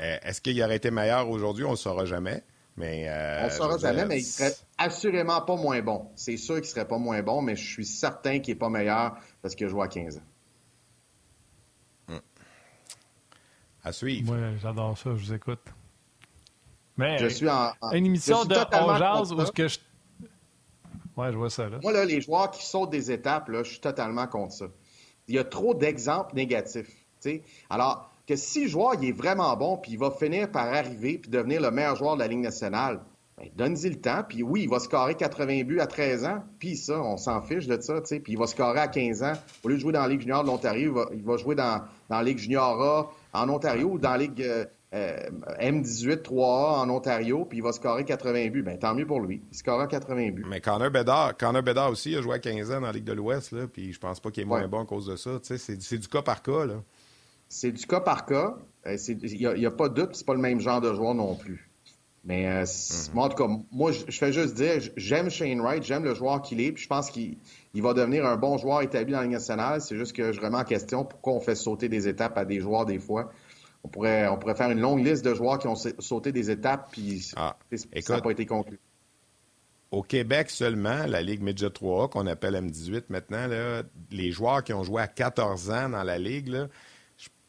Euh, est-ce qu'il aurait été meilleur aujourd'hui? On ne le saura jamais. Mais, euh, on ne saura jamais, mais il serait assurément pas moins bon. C'est sûr qu'il ne serait pas moins bon, mais je suis certain qu'il n'est pas meilleur parce qu'il a joué à 15 ans. À suivre. Moi, j'adore ça, je vous écoute. Mais je suis en, une émission de On jase où ce que je. Ouais, je vois ça là. Moi, là, les joueurs qui sautent des étapes, là, je suis totalement contre ça. Il y a trop d'exemples négatifs. sais. Alors, que si le joueur il est vraiment bon, puis il va finir par arriver puis devenir le meilleur joueur de la Ligue nationale, ben, donne-y le temps. Puis oui, il va scorer 80 buts à 13 ans. Puis ça, on s'en fiche de ça. sais. Puis il va scorer à 15 ans. Au lieu de jouer dans la Ligue junior de l'Ontario, il va, il va, jouer dans, dans la Ligue junior A en Ontario ou dans la Ligue euh, euh, M18 3A en Ontario, puis il va scorer 80 buts. Ben, tant mieux pour lui. Il scorera 80 buts. Mais Connor Bedard, Connor Bedard aussi a joué à 15 ans dans la Ligue de l'Ouest, puis je pense pas qu'il est moins bon à cause de ça. C'est, c'est du cas par cas. Là. C'est du cas par cas. Euh, il n'y a, pas de doute, c'est pas le même genre de joueur non plus. Mais mm-hmm. moi, en tout cas, moi, je, fais juste dire, j'aime Shane Wright, j'aime le joueur qu'il est, puis je pense qu'il va devenir un bon joueur établi dans la Ligue nationale. C'est juste que je remets en question pourquoi on fait sauter des étapes à des joueurs des fois on pourrait, on pourrait faire une longue liste de joueurs qui ont sauté des étapes, puis ah, ça n'a pas été conclu. Au Québec seulement, la Ligue Midget 3A, qu'on appelle M18 maintenant, les joueurs qui ont joué à 14 ans dans la Ligue,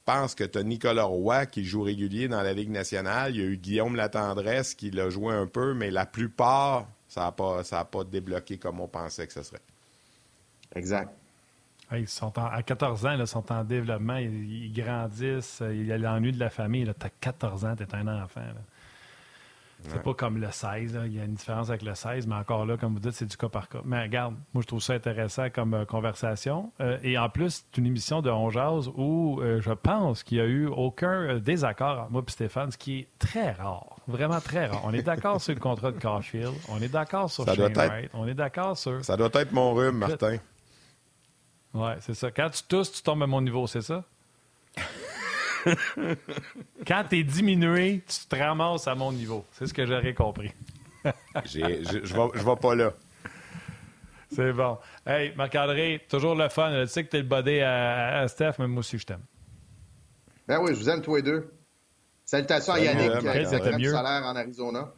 pense que tu as Nicolas Roy qui joue régulier dans la Ligue nationale. Il y a eu Guillaume Latendresse qui l'a joué un peu, mais la plupart, ça n'a pas, pas débloqué comme on pensait que ce serait. Exact. Ils sont à 14 ans, ils sont en développement, ils, grandissent, il y a l'ennui de la famille. Tu as 14 ans, tu es un enfant. C'est pas comme le 16. Il y a une différence avec le 16, mais encore là, comme vous dites, c'est du cas par cas. Mais regarde, moi, je trouve ça intéressant comme euh, conversation. Euh, et en plus, c'est une émission de On où euh, je pense qu'il n'y a eu aucun désaccord entre moi et Stéphane, ce qui est très rare. Vraiment très rare. On est d'accord sur le contrat de Caulfield. On est d'accord sur Shane Wright. On est d'accord sur. Ça doit être mon rhume, Martin. Oui, c'est ça. Quand tu tousses, tu tombes à mon niveau, c'est ça? Quand tu es diminué, tu te ramasses à mon niveau. C'est ce que j'aurais compris. je ne vais pas là. C'est bon. Hey, Marc-André, toujours le fun. Tu sais que tu es le bodé à, Steph, mais moi aussi, je t'aime. Ben oui, je vous aime tous les deux. Salutations à Yannick, qui a la crème solaire en Arizona.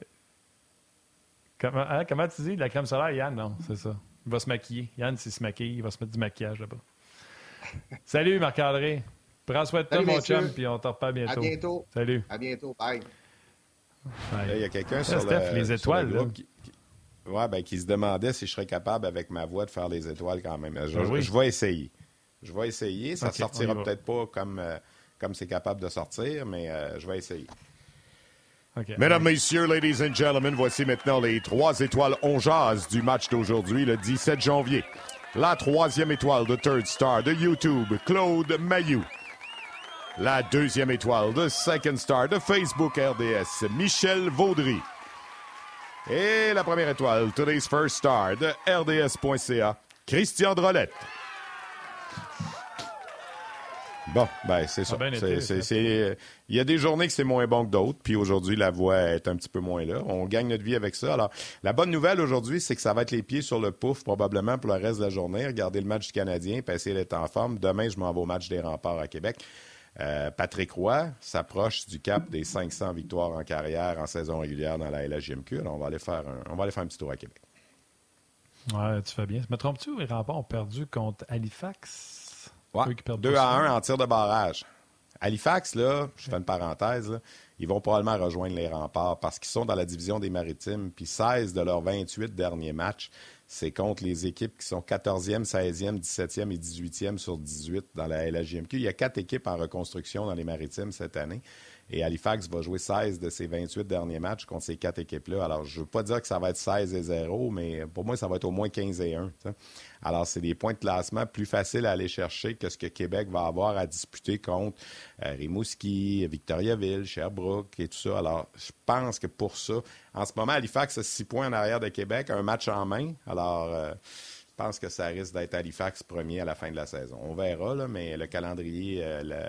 Comment, hein, comment tu dis? La crème solaire, Yann? Non, c'est ça. Il va se maquiller. Yann, s'il se maquille, il va se mettre du maquillage là-bas. Salut, Marc-André. Prends soin de toi, mon chum, puis on te reparle bientôt. À bientôt. Salut. À bientôt. Bye. Il y a quelqu'un sur, le, les étoiles, sur qui, ouais, ben, qui se demandait si je serais capable, avec ma voix, de faire les étoiles quand même. Je, ben je vais essayer. Je vais essayer. Ça ne sortira peut-être pas comme euh, comme c'est capable de sortir, mais euh, je vais essayer. Mesdames, Messieurs, Ladies and Gentlemen, voici maintenant les trois étoiles on du match d'aujourd'hui, le 17 janvier. La troisième étoile de Third Star de YouTube, Claude Mayou. La deuxième étoile de Second Star de Facebook RDS, Michel Vaudry. Et la première étoile, Today's First Star de RDS.ca, Christian Drolette. Bon, ben c'est ça. Il y a des journées que c'est moins bon que d'autres, puis aujourd'hui, la voix est un petit peu moins là. On gagne notre vie avec ça. Alors, la bonne nouvelle aujourd'hui, c'est que ça va être les pieds sur le pouf probablement pour le reste de la journée. Regarder le match du Canadien, puis essayer d'être en forme. Demain, je m'en vais au match des remparts à Québec. Euh, Patrick Roy s'approche du cap des 500 victoires en carrière en saison régulière dans la LHJMQ. Alors, on va aller faire un, on va aller faire un petit tour à Québec. Ouais, tu fais bien. Me trompes-tu, les remparts ont perdu contre Halifax? 2 à 1 en tir de barrage. Halifax, là, je fais une parenthèse, ils vont probablement rejoindre les remparts parce qu'ils sont dans la division des maritimes, puis 16 de leurs 28 derniers matchs, c'est contre les équipes qui sont 14e, 16e, 17e et 18e sur 18 dans la LHJMQ. Il y a quatre équipes en reconstruction dans les maritimes cette année. Et Halifax va jouer 16 de ses 28 derniers matchs contre ces quatre équipes-là. Alors, je ne veux pas dire que ça va être 16 et 0, mais pour moi, ça va être au moins 15 et 1. Alors, c'est des points de classement plus faciles à aller chercher que ce que Québec va avoir à disputer contre euh, Rimouski, Victoriaville, Sherbrooke et tout ça. Alors, je pense que pour ça, en ce moment, Halifax a 6 points en arrière de Québec, un match en main. Alors, euh, je pense que ça risque d'être Halifax premier à la fin de la saison. On verra, mais le calendrier euh,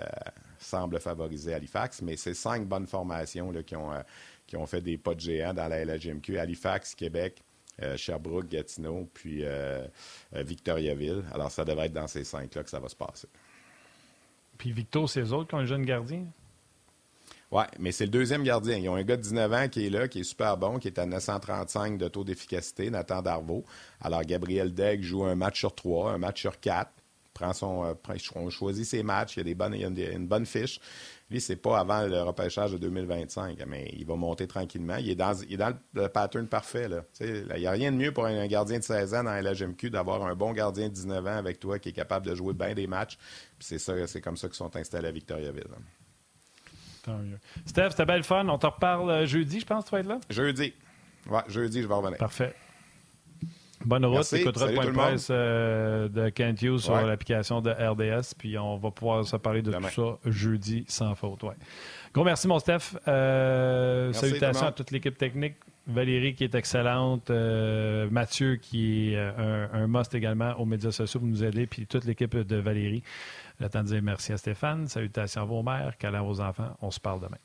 semble favoriser Halifax. Mais c'est cinq bonnes formations là, qui, ont, euh, qui ont fait des pas de géant dans la LHMQ. Halifax, Québec, Sherbrooke, Gatineau, puis Victoriaville. Alors, ça devrait être dans ces cinq-là que ça va se passer. Puis Victor, c'est eux autres qui ont un jeune gardien? Oui, mais c'est le deuxième gardien. Ils ont un gars de 19 ans qui est là, qui est super bon, qui est à 935 de taux d'efficacité, Nathan Darvaux. Alors, Gabriel Degg joue un match sur trois, un match sur quatre. Prend son, euh, on choisit ses matchs, il y a, des bonnes, il y a une, bonne fiche. Lui, c'est pas avant le repêchage de 2025, mais il va monter tranquillement. Il est dans, il est dans le, pattern parfait. Là. il n'y a rien de mieux pour un, gardien de 16 ans dans la GMQ d'avoir un bon gardien de 19 ans avec toi qui est capable de jouer bien des matchs. c'est ça, c'est comme ça qu'ils sont installés à Victoriaville. Steph, c'était belle fun. On te reparle euh, jeudi, je pense, tu vas être là? Jeudi. Ouais, jeudi, je vais revenir. Parfait. Bonne route. Tu écouteras le point de presse euh, de Kent Hughes sur l'application de RDS. Puis on va pouvoir se parler de tout ça jeudi sans faute. Ouais. Gros merci, mon Steph. Euh, salutations à toute l'équipe technique. Valérie qui est excellente. Mathieu qui est un, un, must également aux médias sociaux pour nous aider. Puis toute l'équipe de Valérie. Temps de dire merci à Stéphane. Salutations à vos mères, câlins vos enfants. On se parle demain.